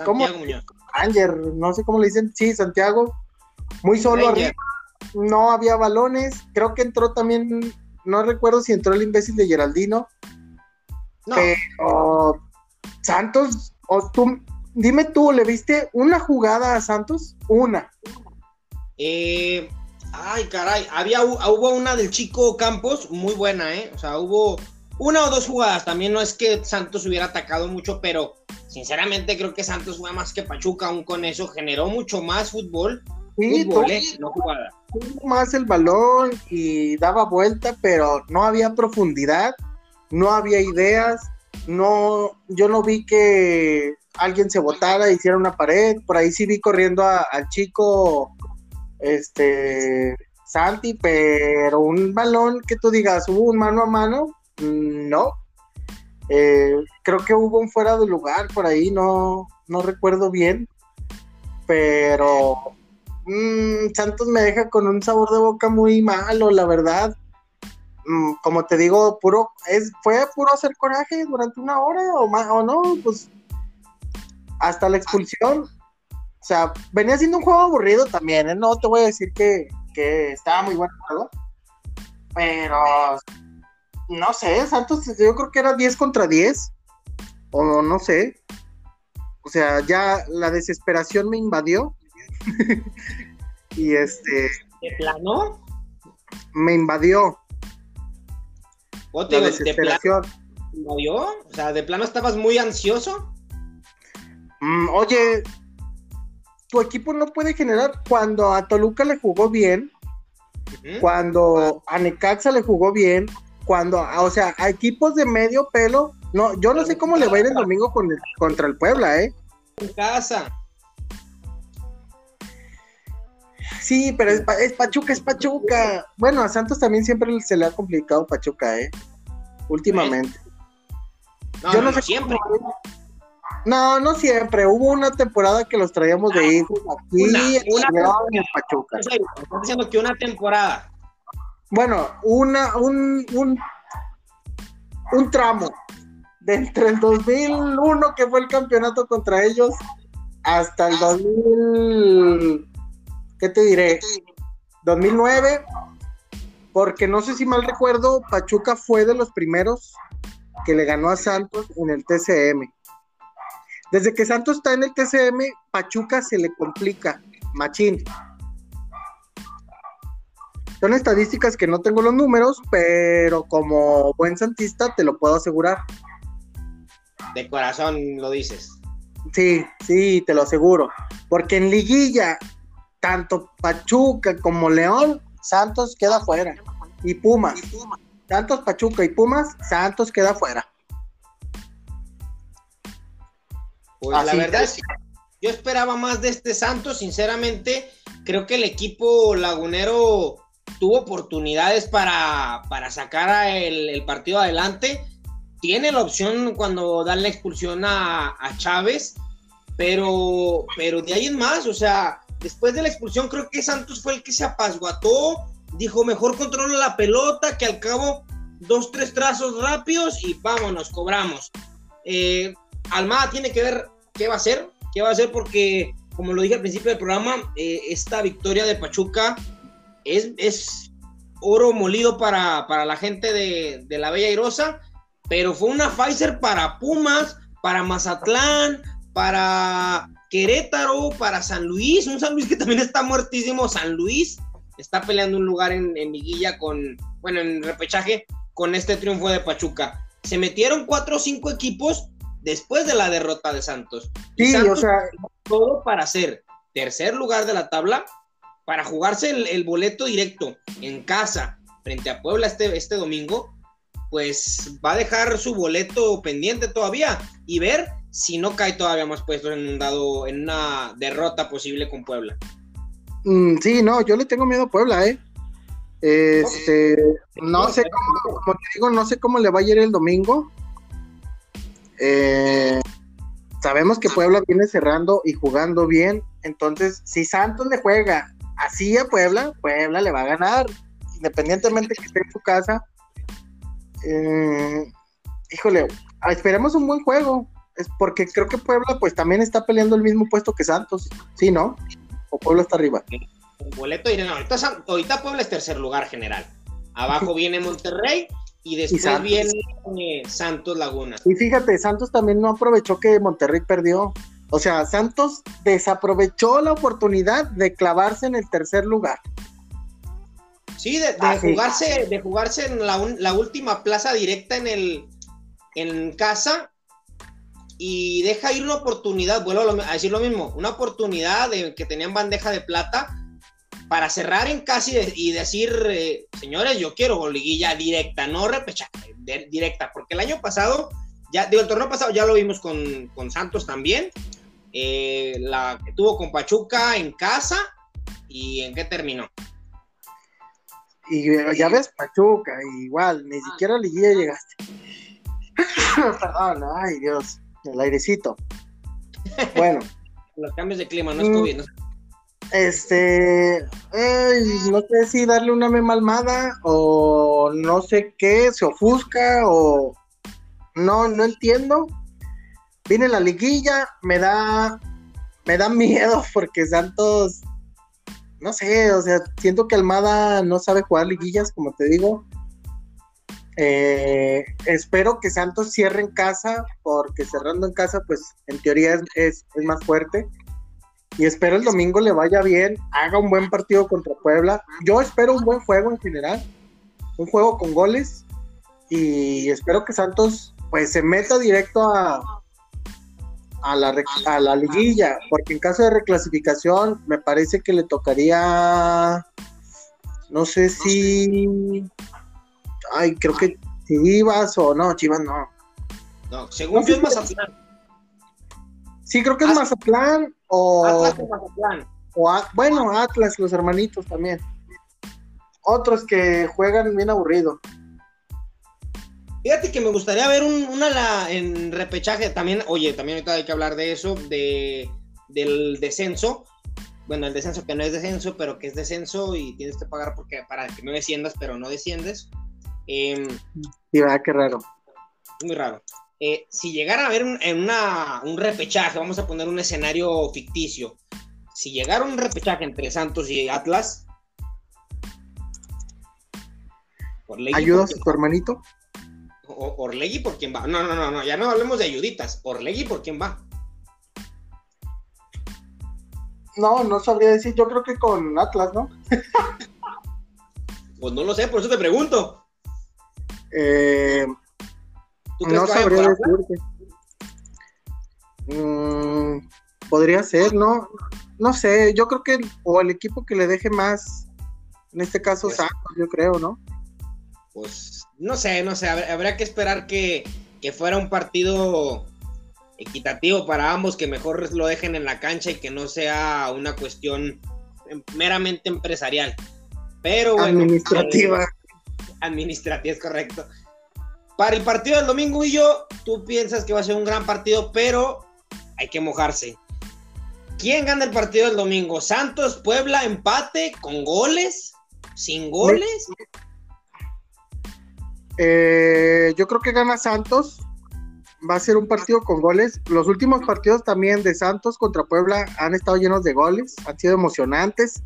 ¿Cómo? Anger, no sé cómo le dicen. Sí, Santiago. Muy solo arriba. No había balones. Creo que entró también. No recuerdo si entró el imbécil de Geraldino. No. Pero Santos, o tú, dime tú, ¿le viste una jugada a Santos? Una. Eh, ay, caray, había, hubo una del chico Campos muy buena, ¿eh? O sea, hubo una o dos jugadas. También no es que Santos hubiera atacado mucho, pero sinceramente creo que Santos fue más que Pachuca, aún con eso generó mucho más fútbol. Sí, fútbol, ¿eh? no jugada. Más el balón y daba vuelta, pero no había profundidad, no había ideas, no, yo no vi que alguien se botara, hiciera una pared, por ahí sí vi corriendo al chico este Santi, pero un balón que tú digas, hubo un mano a mano, mm, no. Eh, creo que hubo un fuera de lugar por ahí, no, no recuerdo bien, pero mm, Santos me deja con un sabor de boca muy malo, la verdad. Mm, como te digo, puro, es, fue puro hacer coraje durante una hora o más, o no, pues hasta la expulsión o sea, venía siendo un juego aburrido también, ¿eh? No te voy a decir que, estaba muy bueno juego. Pero no sé, Santos, yo creo que era 10 contra 10. O no sé. O sea, ya la desesperación me invadió. y este. ¿De plano? Me invadió. ¿O te, la desesperación. ¿Te invadió? O sea, ¿de plano estabas muy ansioso? Mm, oye, tu equipo no puede generar cuando a Toluca le jugó bien, cuando a Necaxa le jugó bien, cuando, o sea, a equipos de medio pelo, no, yo no sé cómo le va a ir el domingo con contra el Puebla, ¿eh? En casa. Sí, pero es, es, Pachuca, es Pachuca. Bueno, a Santos también siempre se le ha complicado Pachuca, ¿eh? Últimamente. yo no, sé siempre. No, no siempre. Hubo una temporada que los traíamos de hijos aquí una, en Pachuca. Estás diciendo que una temporada. Bueno, una, un, un, un tramo de entre el 2001 que fue el campeonato contra ellos hasta el 2000, ¿qué te diré? 2009, porque no sé si mal recuerdo, Pachuca fue de los primeros que le ganó a Santos en el TCM. Desde que Santos está en el TCM, Pachuca se le complica, machín. Son estadísticas que no tengo los números, pero como buen santista te lo puedo asegurar. De corazón lo dices. Sí, sí, te lo aseguro. Porque en liguilla, tanto Pachuca como León, Santos queda fuera. Y Pumas. Santos, Pachuca y Pumas, Santos queda fuera. Pues la verdad es que yo esperaba más de este Santos, sinceramente. Creo que el equipo lagunero tuvo oportunidades para, sacar el, partido adelante. tiene la opción cuando dan la expulsión a, Chávez, pero, pero de ahí en más, o sea, después de la expulsión creo que Santos fue el que se apasguató, dijo mejor controla la pelota, que al cabo dos, tres trazos rápidos y vámonos, cobramos. Eh, Almada tiene que ver qué va a hacer, qué va a hacer porque, como lo dije al principio del programa, eh, esta victoria de Pachuca es, oro molido para, la gente de, de la Bella Irosa pero fue una Pfizer para Pumas, para Mazatlán, para Querétaro, para San Luis, un San Luis que también está muertísimo, San Luis está peleando un lugar en, en con, bueno, en repechaje con este triunfo de Pachuca. Se metieron cuatro o cinco equipos después de la derrota de Santos. Sí, o sea, todo para ser tercer lugar de la tabla, para jugarse el, el boleto directo en casa frente a Puebla este, este domingo pues va a dejar su boleto pendiente todavía y ver si no cae todavía más puesto en un dado, en una derrota posible con Puebla. Mm, sí, no, yo le tengo miedo a Puebla, ¿eh? Este, no sé cómo, como te digo, no sé cómo le va a ir el domingo. Eh, sabemos que Puebla viene cerrando y jugando bien, entonces si Santos le juega así a Puebla, Puebla le va a ganar, independientemente que esté en su casa eh, híjole, ah, esperemos un buen juego. Es porque creo que Puebla pues también está peleando el mismo puesto que Santos, ¿sí, no? ¿O Puebla está arriba? Un boleto, no, ahorita, ahorita Puebla es tercer lugar general. Abajo viene Monterrey y después viene eh, Santos Laguna. Y fíjate, Santos también no aprovechó que Monterrey perdió. O sea, Santos desaprovechó la oportunidad de clavarse en el tercer lugar. Sí, de, jugarse, de jugarse en la, última plaza directa en el en casa y deja ir una oportunidad, vuelvo a, decir lo mismo, una oportunidad de que tenían bandeja de plata para cerrar en casa y, decir, eh, señores, yo quiero liguilla directa, no repechaje, directa, porque el año pasado, ya digo, el torneo pasado ya lo vimos con, Santos también, eh, la que tuvo con Pachuca en casa y en qué terminó. Y ya ves, Pachuca, igual, ni siquiera liguilla llegaste. Perdón, ay Dios, el airecito. Bueno. Los cambios de clima, no es COVID, Este, no sé si darle una memalmada o no sé qué, se ofusca o no, no entiendo. Viene la liguilla, me da, me da miedo porque Santos no sé, o sea, siento que Almada no sabe jugar liguillas, como te digo. Eh, espero que Santos cierre en casa, porque cerrando en casa, pues en teoría es, más fuerte. Y espero el domingo le vaya bien, haga un buen partido contra Puebla. Yo espero un buen juego en general, un juego con goles. Y espero que Santos pues se meta directo a, a la, a la liguilla, porque en caso de reclasificación me parece que le tocaría, no sé si, ay, creo que Chivas o no, Chivas no. No, según yo es Mazatlán. Sí, creo que es Mazatlán o... Atlas Mazatlán. O bueno, Atlas, los hermanitos también. Otros que juegan bien aburrido. Fíjate que me gustaría ver un, una en repechaje también. Oye, también ahorita hay que hablar de eso, de, del descenso. Bueno, el descenso que no es descenso, pero que es descenso y tienes que pagar porque para que no desciendas, pero no desciendes. Eh, sí, va, qué raro. Muy raro. Eh, si llegara a haber un, en una, un repechaje, vamos a poner un escenario ficticio. Si llegara un repechaje entre Santos y Atlas. ¿Ayudas a tu hermanito? Orlegui por quién va. No, no, no, no, ya no hablemos de ayuditas. Orlegui por quién va. No, no sabría decir. Yo creo que con Atlas, ¿no? pues no lo sé, por eso te pregunto. Eh, no sabría decirte. Mm, podría ser, ¿no? No sé, yo creo que o el equipo que le deje más, en este caso pues, Santos, yo creo, ¿no? Pues no sé, no sé, habría que esperar que, fuera un partido equitativo para ambos, que mejor lo dejen en la cancha y que no sea una cuestión meramente empresarial. Pero administrativa. Eh, administrativa es correcto. Para el partido del domingo y yo, tú piensas que va a ser un gran partido, pero hay que mojarse. ¿Quién gana el partido del domingo? ¿Santos, Puebla, empate, con goles? ¿Sin goles? Eh, yo creo que gana Santos. Va a ser un partido con goles. Los últimos partidos también de Santos contra Puebla han estado llenos de goles, han sido emocionantes.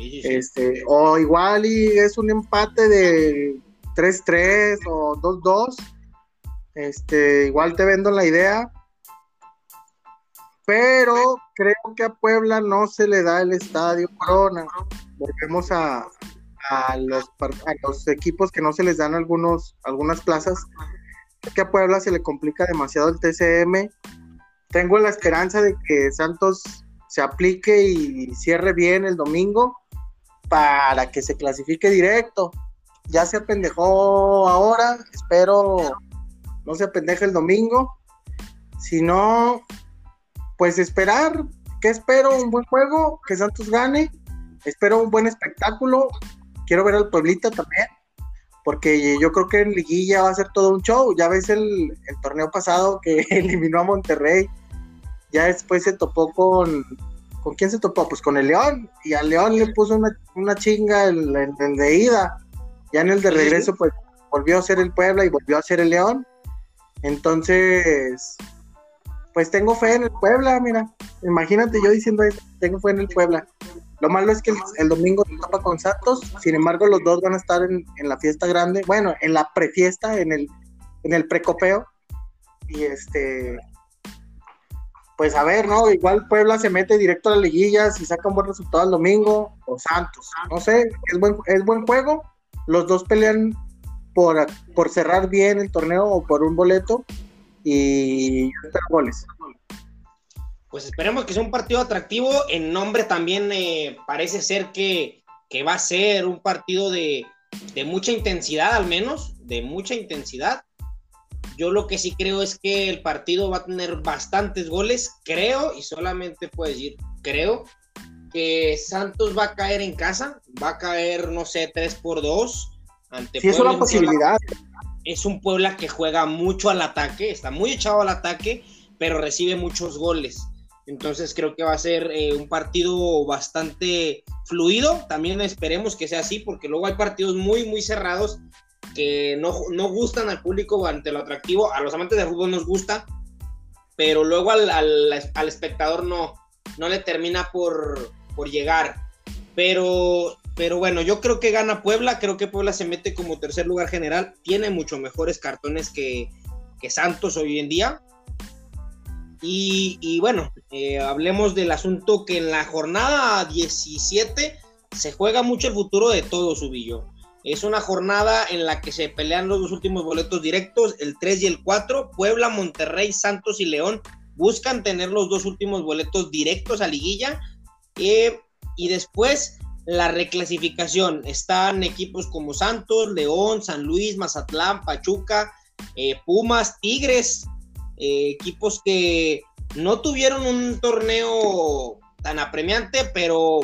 Este, o igual y es un empate de 3-3 o 2-2. Este, igual te vendo la idea. Pero creo que a Puebla no se le da el estadio Corona. Volvemos a, los, los equipos que no se les dan algunos, algunas plazas. Creo que a Puebla se le complica demasiado el TCM. Tengo la esperanza de que Santos se aplique y cierre bien el domingo para que se clasifique directo. Ya se apendejó ahora, espero no se apendeje el domingo. Si no, pues esperar. ¿Qué espero? Un buen juego, que Santos gane. Espero un buen espectáculo. Quiero ver al Pueblita también, porque yo creo que en Liguilla va a ser todo un show. Ya ves el, torneo pasado que eliminó a Monterrey. Ya después se topó con, ¿Con quién se topó? Pues con el León. Y al León le puso una, chinga el, el, de ida. Ya en el de regreso, pues volvió a ser el Puebla y volvió a ser el León. Entonces, pues tengo fe en el Puebla, mira. Imagínate yo diciendo eso, tengo fe en el Puebla. Lo malo es que el, domingo se topa con Santos, sin embargo los dos van a estar en, la fiesta grande, bueno, en la prefiesta, en el, en el precopeo. Y este, pues a ver, ¿no? Igual Puebla se mete directo a la liguilla si saca un buen resultado el domingo, o Santos, no sé, es buen, es buen juego, los dos pelean por, por cerrar bien el torneo o por un boleto y goles. Pues esperemos que sea un partido atractivo, en nombre también eh, parece ser que, que, va a ser un partido de, de mucha intensidad al menos, de mucha intensidad yo lo que sí creo es que el partido va a tener bastantes goles. Creo, y solamente puedo decir, creo que Santos va a caer en casa. Va a caer, no sé, 3 por 2. Ante sí, es una posibilidad. Es un Puebla que juega mucho al ataque, está muy echado al ataque, pero recibe muchos goles. Entonces creo que va a ser eh, un partido bastante fluido. También esperemos que sea así, porque luego hay partidos muy, muy cerrados que no, no, gustan al público ante lo atractivo. A los amantes del fútbol nos gusta, pero luego al, al, espectador no, no le termina por, por, llegar. Pero, pero bueno, yo creo que gana Puebla. Creo que Puebla se mete como tercer lugar general. Tiene mucho mejores cartones que, que Santos hoy en día. Y, y bueno, eh, hablemos del asunto que en la jornada 17 se juega mucho el futuro de todo, Subillo. Es una jornada en la que se pelean los dos últimos boletos directos, el 3 y el 4. Puebla, Monterrey, Santos y León buscan tener los dos últimos boletos directos a liguilla. Eh, y después la reclasificación. Están equipos como Santos, León, San Luis, Mazatlán, Pachuca, eh, Pumas, Tigres, eh, equipos que no tuvieron un torneo tan apremiante, pero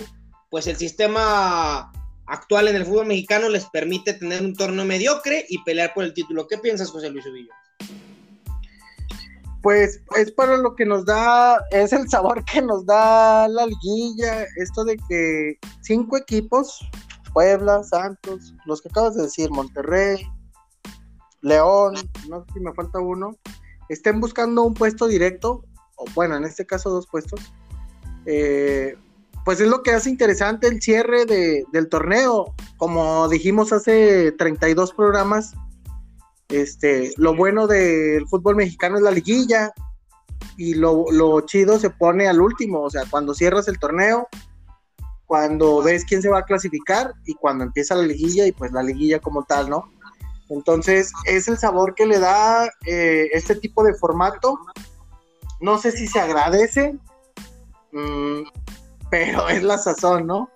pues el sistema actual en el fútbol mexicano les permite tener un torneo mediocre y pelear por el título. ¿Qué piensas, José Luis Ubillo? Pues es para lo que nos da, es el sabor que nos da la liguilla, esto de que cinco equipos, Puebla, Santos, los que acabas de decir, Monterrey, León, no sé si me falta uno, estén buscando un puesto directo, o bueno, en este caso dos puestos, eh, pues es lo que hace interesante el cierre del torneo. Como dijimos hace 32 programas, este, lo bueno del fútbol mexicano es la liguilla y lo, chido se pone al último, o sea, cuando cierras el torneo, cuando ves quién se va a clasificar y cuando empieza la liguilla y pues la liguilla como tal, ¿no? Entonces es el sabor que le da eh, este tipo de formato. No sé si se agradece. Mm, pero es la sazón, ¿no?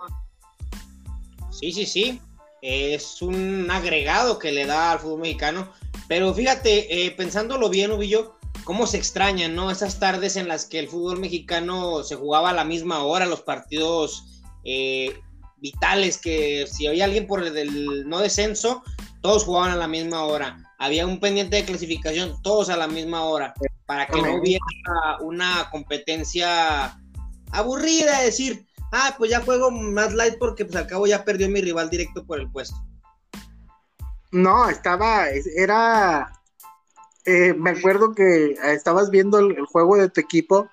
Sí, sí, sí. Es un agregado que le da al fútbol mexicano. Pero fíjate, eh, pensándolo bien, Ubillo, cómo se extrañan, ¿no? Esas tardes en las que el fútbol mexicano se jugaba a la misma hora, los partidos eh, vitales, que si había alguien por el no descenso, todos jugaban a la misma hora. Había un pendiente de clasificación, todos a la misma hora, para que no hubiera una competencia aburrida, de decir, ah, pues ya juego más light porque pues al cabo ya perdió mi rival directo por el puesto. No, estaba, era, eh, me acuerdo que estabas viendo el, juego de tu equipo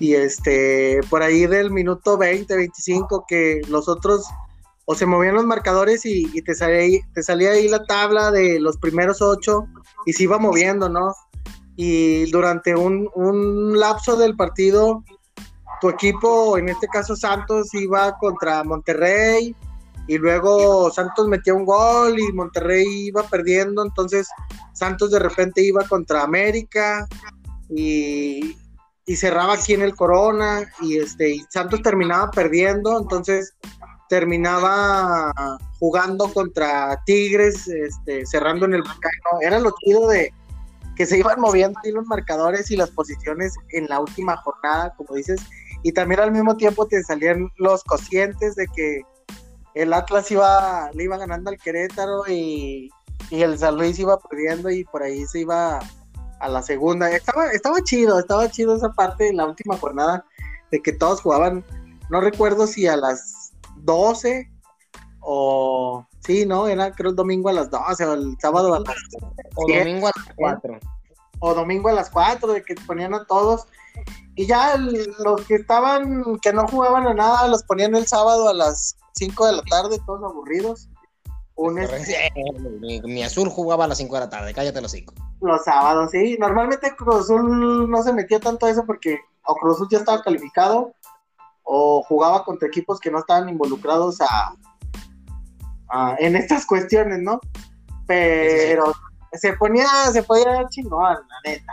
y este, por ahí del minuto 20, 25, que los otros o se movían los marcadores y, te, salía te salía ahí la tabla de los primeros ocho y se iba moviendo, ¿no? Y durante un, un lapso del partido, tu equipo, en este caso Santos, iba contra Monterrey y luego Santos metió un gol y Monterrey iba perdiendo, entonces Santos de repente iba contra América y, y cerraba aquí en el Corona y este y Santos terminaba perdiendo, entonces terminaba jugando contra Tigres, este, cerrando en el Bacano. Era lo chido de que se iban moviendo ahí los marcadores y las posiciones en la última jornada, como dices, y también al mismo tiempo te salían los cocientes de que el Atlas iba, le iba ganando al Querétaro y, y el San Luis iba perdiendo y por ahí se iba a la segunda. Estaba, estaba chido, estaba chido esa parte de la última jornada de que todos jugaban, no recuerdo si a las 12 o sí, ¿no? Era creo el domingo a las 12 o el sábado a las O domingo a las 4. O domingo a las 4 de que ponían a todos y ya los que estaban que no jugaban a nada los ponían el sábado a las 5 de la tarde, todos aburridos. Este mi, azul jugaba a las 5 de la tarde, cállate los 5. Los sábados, sí. Normalmente Cruz Azul no se metía tanto a eso porque o Cruz Azul ya estaba calificado o jugaba contra equipos que no estaban involucrados a, en estas cuestiones, ¿no? Pero se ponía, se podía chingón, la neta.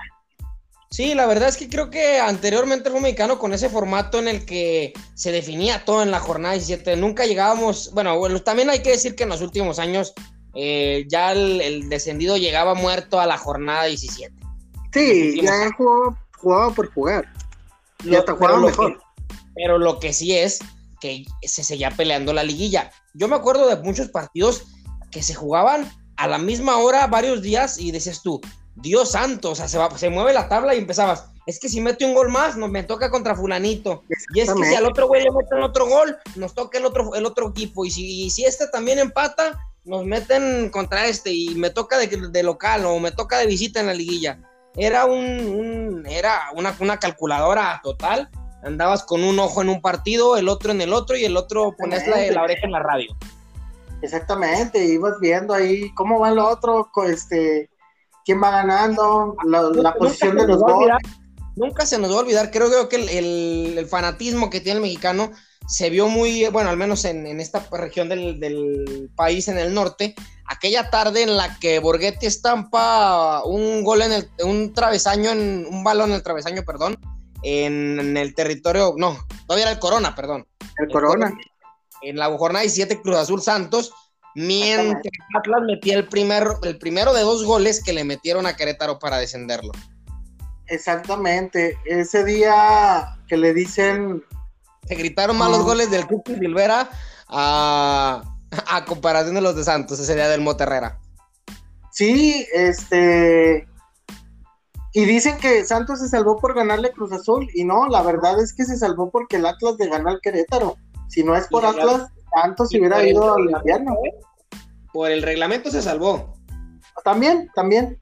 Sí, la verdad es que creo que anteriormente el fútbol mexicano con ese formato en el que se definía todo en la jornada 17, nunca llegábamos, bueno, bueno también hay que decir que en los últimos años eh, ya el, descendido llegaba muerto a la jornada 17. Sí, ya jugaba, por jugar. Y hasta jugaba mejor pero lo que sí es que se seguía peleando la liguilla. Yo me acuerdo de muchos partidos que se jugaban a la misma hora varios días y decías tú, Dios santo, o sea, se, se mueve la tabla y empezabas, es que si mete un gol más, nos me toca contra fulanito. Y es que si al otro güey le meten otro gol, nos toca el otro, el otro equipo. Y si, si este también empata, nos meten contra este y me toca de, local o me toca de visita en la liguilla. Era un, era una, una calculadora total andabas con un ojo en un partido, el otro en el otro y el otro pones la, la oreja en la radio. Exactamente, ibas viendo ahí cómo va el otro, este, quién va ganando, la, posición de los dos. Nunca se nos va a olvidar, creo, que el, fanatismo que tiene el mexicano se vio muy, bueno, al menos en, esta región del, país, en el norte, aquella tarde en la que Borghetti estampa un gol en el, un travesaño, en, un balón en el travesaño, perdón, en, el territorio, no, todavía era el Corona, perdón. El, Corona. En la jornada 17 Cruz Azul Santos, mientras Atlas metía el, primer, el primero de dos goles que le metieron a Querétaro para descenderlo. Exactamente, ese día que le dicen... Se gritaron más los goles del Cookie Silvera a, a comparación de los de Santos, ese día del Moterrera. Sí, este y dicen que Santos se salvó por ganarle Cruz Azul, y no, la verdad es que se salvó porque el Atlas le ganó al Querétaro. Si no es por Atlas, Santos se hubiera ido al invierno. Por el reglamento se salvó. También, también.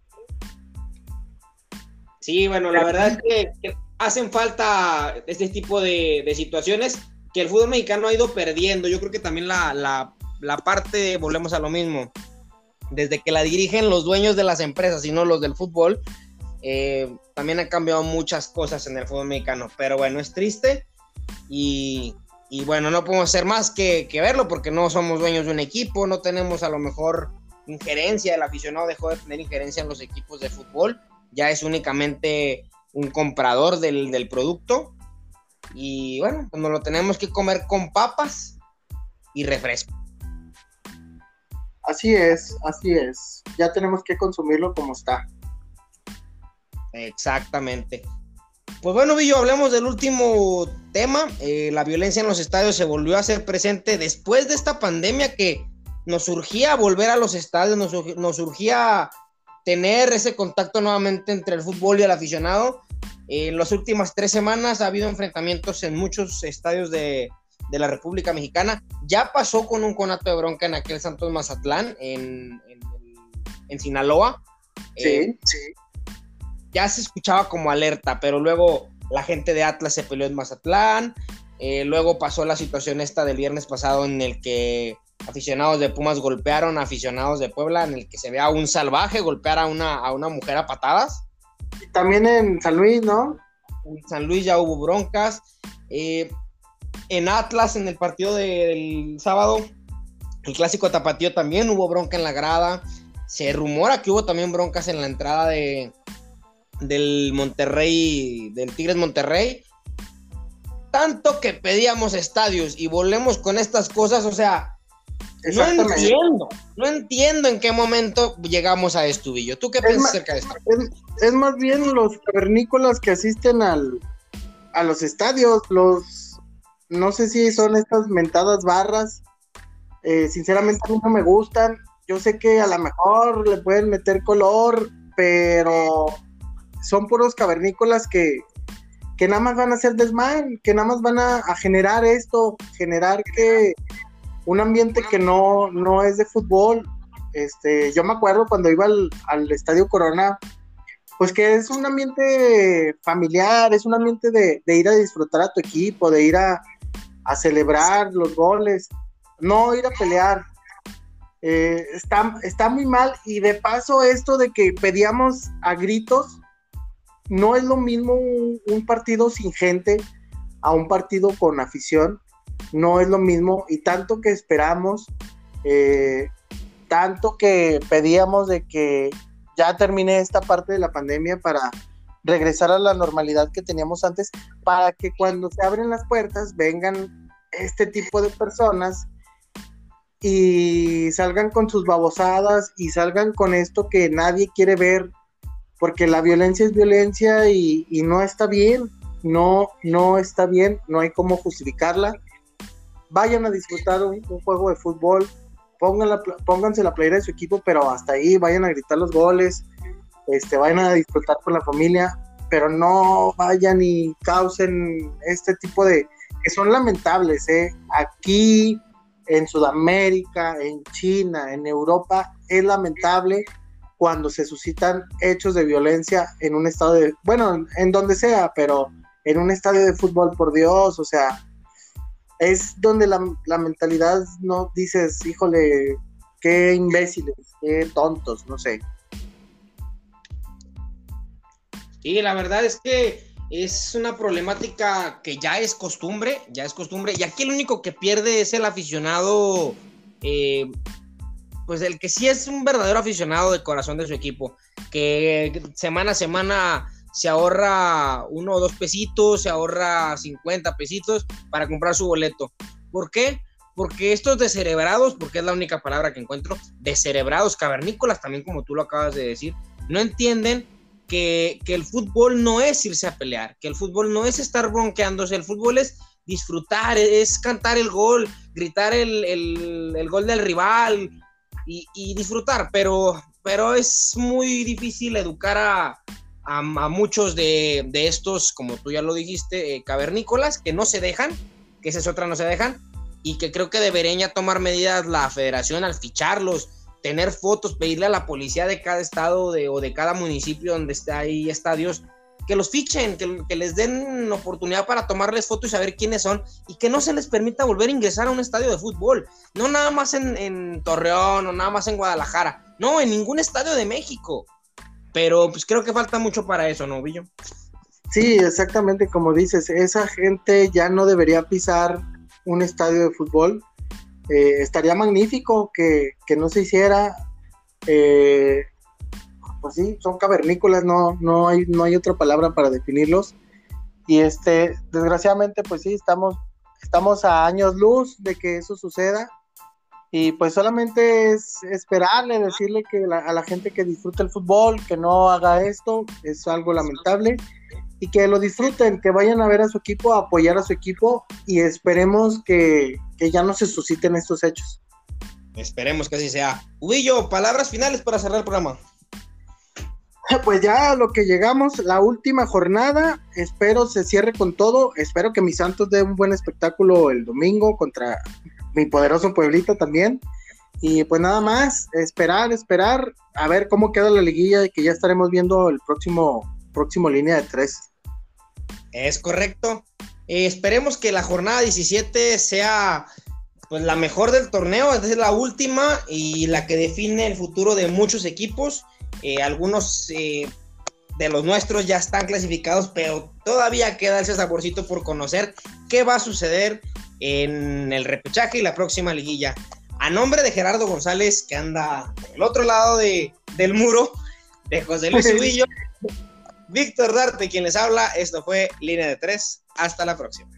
Sí, bueno, la verdad es que, hacen falta este tipo de, situaciones que el fútbol mexicano ha ido perdiendo. Yo creo que también la, la parte, volvemos a lo mismo, desde que la dirigen los dueños de las empresas y no los del fútbol, eh, también han cambiado muchas cosas en el fútbol mexicano, pero bueno, es triste y, bueno, no podemos hacer más que, verlo porque no somos dueños de un equipo, no tenemos a lo mejor injerencia, el aficionado dejó de tener injerencia en los equipos de fútbol, ya es únicamente un comprador del, del producto y bueno, pues nos lo tenemos que comer con papas y refresco. Así es, así es. Ya tenemos que consumirlo como está. Exactamente. Pues bueno, Villo, hablemos del último tema. Eh, la violencia en los estadios se volvió a ser presente después de esta pandemia que nos surgía volver a los estadios, nos, nos surgía tener ese contacto nuevamente entre el fútbol y el aficionado. En las últimas tres semanas ha habido enfrentamientos en muchos estadios de, de la República Mexicana. Ya pasó con un conato de bronca en aquel Santos Mazatlán, en, en, Sinaloa. Sí, eh, sí. Ya se escuchaba como alerta, pero luego la gente de Atlas se peleó en Mazatlán. Eh, luego pasó la situación esta del viernes pasado en el que aficionados de Pumas golpearon a aficionados de Puebla, en el que se vea a un salvaje golpear a una, a una mujer a patadas. también en San Luis, ¿no? En San Luis ya hubo broncas. Eh, en Atlas, en el partido del sábado, el clásico tapatío también hubo bronca en la grada. Se rumora que hubo también broncas en la entrada de, del Monterrey, del Tigres Monterrey. Tanto que pedíamos estadios y volvemos con estas cosas, o sea, no entiendo, no entiendo en qué momento llegamos a esto. ¿Tú qué piensas acerca de esto? Es, más bien los cavernícolas que asisten al, a los estadios, los, no sé si son estas mentadas barras, eh, sinceramente a mí no me gustan, yo sé que a lo mejor le pueden meter color, pero son puros cavernícolas que, que nada más van a hacer desmán, que nada más van a, a generar esto, generar que un ambiente que no, no es de fútbol. Este, yo me acuerdo cuando iba al, Estadio Corona, pues que es un ambiente familiar, es un ambiente de, ir a disfrutar a tu equipo, de ir a, celebrar los goles, no ir a pelear. Eh, está, está muy mal y de paso esto de que pedíamos a gritos, no es lo mismo un partido sin gente a un partido con afición no es lo mismo y tanto que esperamos, eh, tanto que pedíamos de que ya termine esta parte de la pandemia para regresar a la normalidad que teníamos antes, para que cuando se abren las puertas vengan este tipo de personas y salgan con sus babosadas y salgan con esto que nadie quiere ver, porque la violencia es violencia y, no está bien, no, no está bien, no hay cómo justificarla vayan a disfrutar un, juego de fútbol, pónganse la playera de su equipo, pero hasta ahí vayan a gritar los goles, este, vayan a disfrutar con la familia, pero no vayan y causen este tipo de que son lamentables, ¿eh? Aquí en Sudamérica, en China, en Europa, es lamentable cuando se suscitan hechos de violencia en un estado de, bueno, en donde sea, pero en un estadio de fútbol, por Dios, o sea, es donde la, mentalidad no dices, híjole, qué imbéciles, qué tontos, no sé. Sí, la verdad es que es una problemática que ya es costumbre, ya es costumbre, y aquí el único que pierde es el aficionado, eh, pues el que sí es un verdadero aficionado de corazón de su equipo, que semana a semana se ahorra uno o dos pesitos, se ahorra 50 pesitos para comprar su boleto. ¿Por qué? Porque estos descerebrados, porque es la única palabra que encuentro, descerebrados, cavernícolas también como tú lo acabas de decir, no entienden que, el fútbol no es irse a pelear, que el fútbol no es estar bronqueándose, el fútbol es disfrutar, es cantar el gol, gritar el, gol del rival y, disfrutar, pero, pero es muy difícil educar a, a, muchos de, estos, como tú ya lo dijiste, eh, cavernícolas, que no se dejan, que esa es otra, no se dejan, y que creo que deberían ya tomar medidas la federación al ficharlos, tener fotos, pedirle a la policía de cada estado de, o de cada municipio donde esté ahí estadios, que los fichen, que, les den oportunidad para tomarles fotos y saber quiénes son, y que no se les permita volver a ingresar a un estadio de fútbol, no nada más en, Torreón o nada más en Guadalajara, no, en ningún estadio de México pero pues creo que falta mucho para eso, ¿no, Villo? Sí, exactamente como dices, esa gente ya no debería pisar un estadio de fútbol. Eh, estaría magnífico que, no se hiciera. Eh, pues sí, son cavernícolas, no, no, hay, no hay otra palabra para definirlos. Y este, desgraciadamente, pues sí, estamos, estamos a años luz de que eso suceda. Y pues solamente es esperarle, decirle que a la gente que disfruta el fútbol, que no haga esto, es algo lamentable. Y que lo disfruten, que vayan a ver a su equipo, a apoyar a su equipo y esperemos que, ya no se susciten estos hechos. Esperemos que así sea. Ubillo, palabras finales para cerrar el programa. Pues ya a lo que llegamos, la última jornada, espero se cierre con todo, espero que mi Santos dé un buen espectáculo el domingo contra mi poderoso pueblito también. Y pues nada más, esperar, esperar, a ver cómo queda la liguilla y que ya estaremos viendo el próximo, próximo línea de tres. Es correcto. Eh, esperemos que la jornada 17 sea pues la mejor del torneo, es la última y la que define el futuro de muchos equipos. Eh, algunos eh, de los nuestros ya están clasificados, pero todavía queda ese saborcito por conocer qué va a suceder en el repechaje y la próxima liguilla. A nombre de Gerardo González, que anda del otro lado de, del muro, de José Luis Ubillo, Víctor Darte, quien les habla, esto fue Línea de Tres. Hasta la próxima.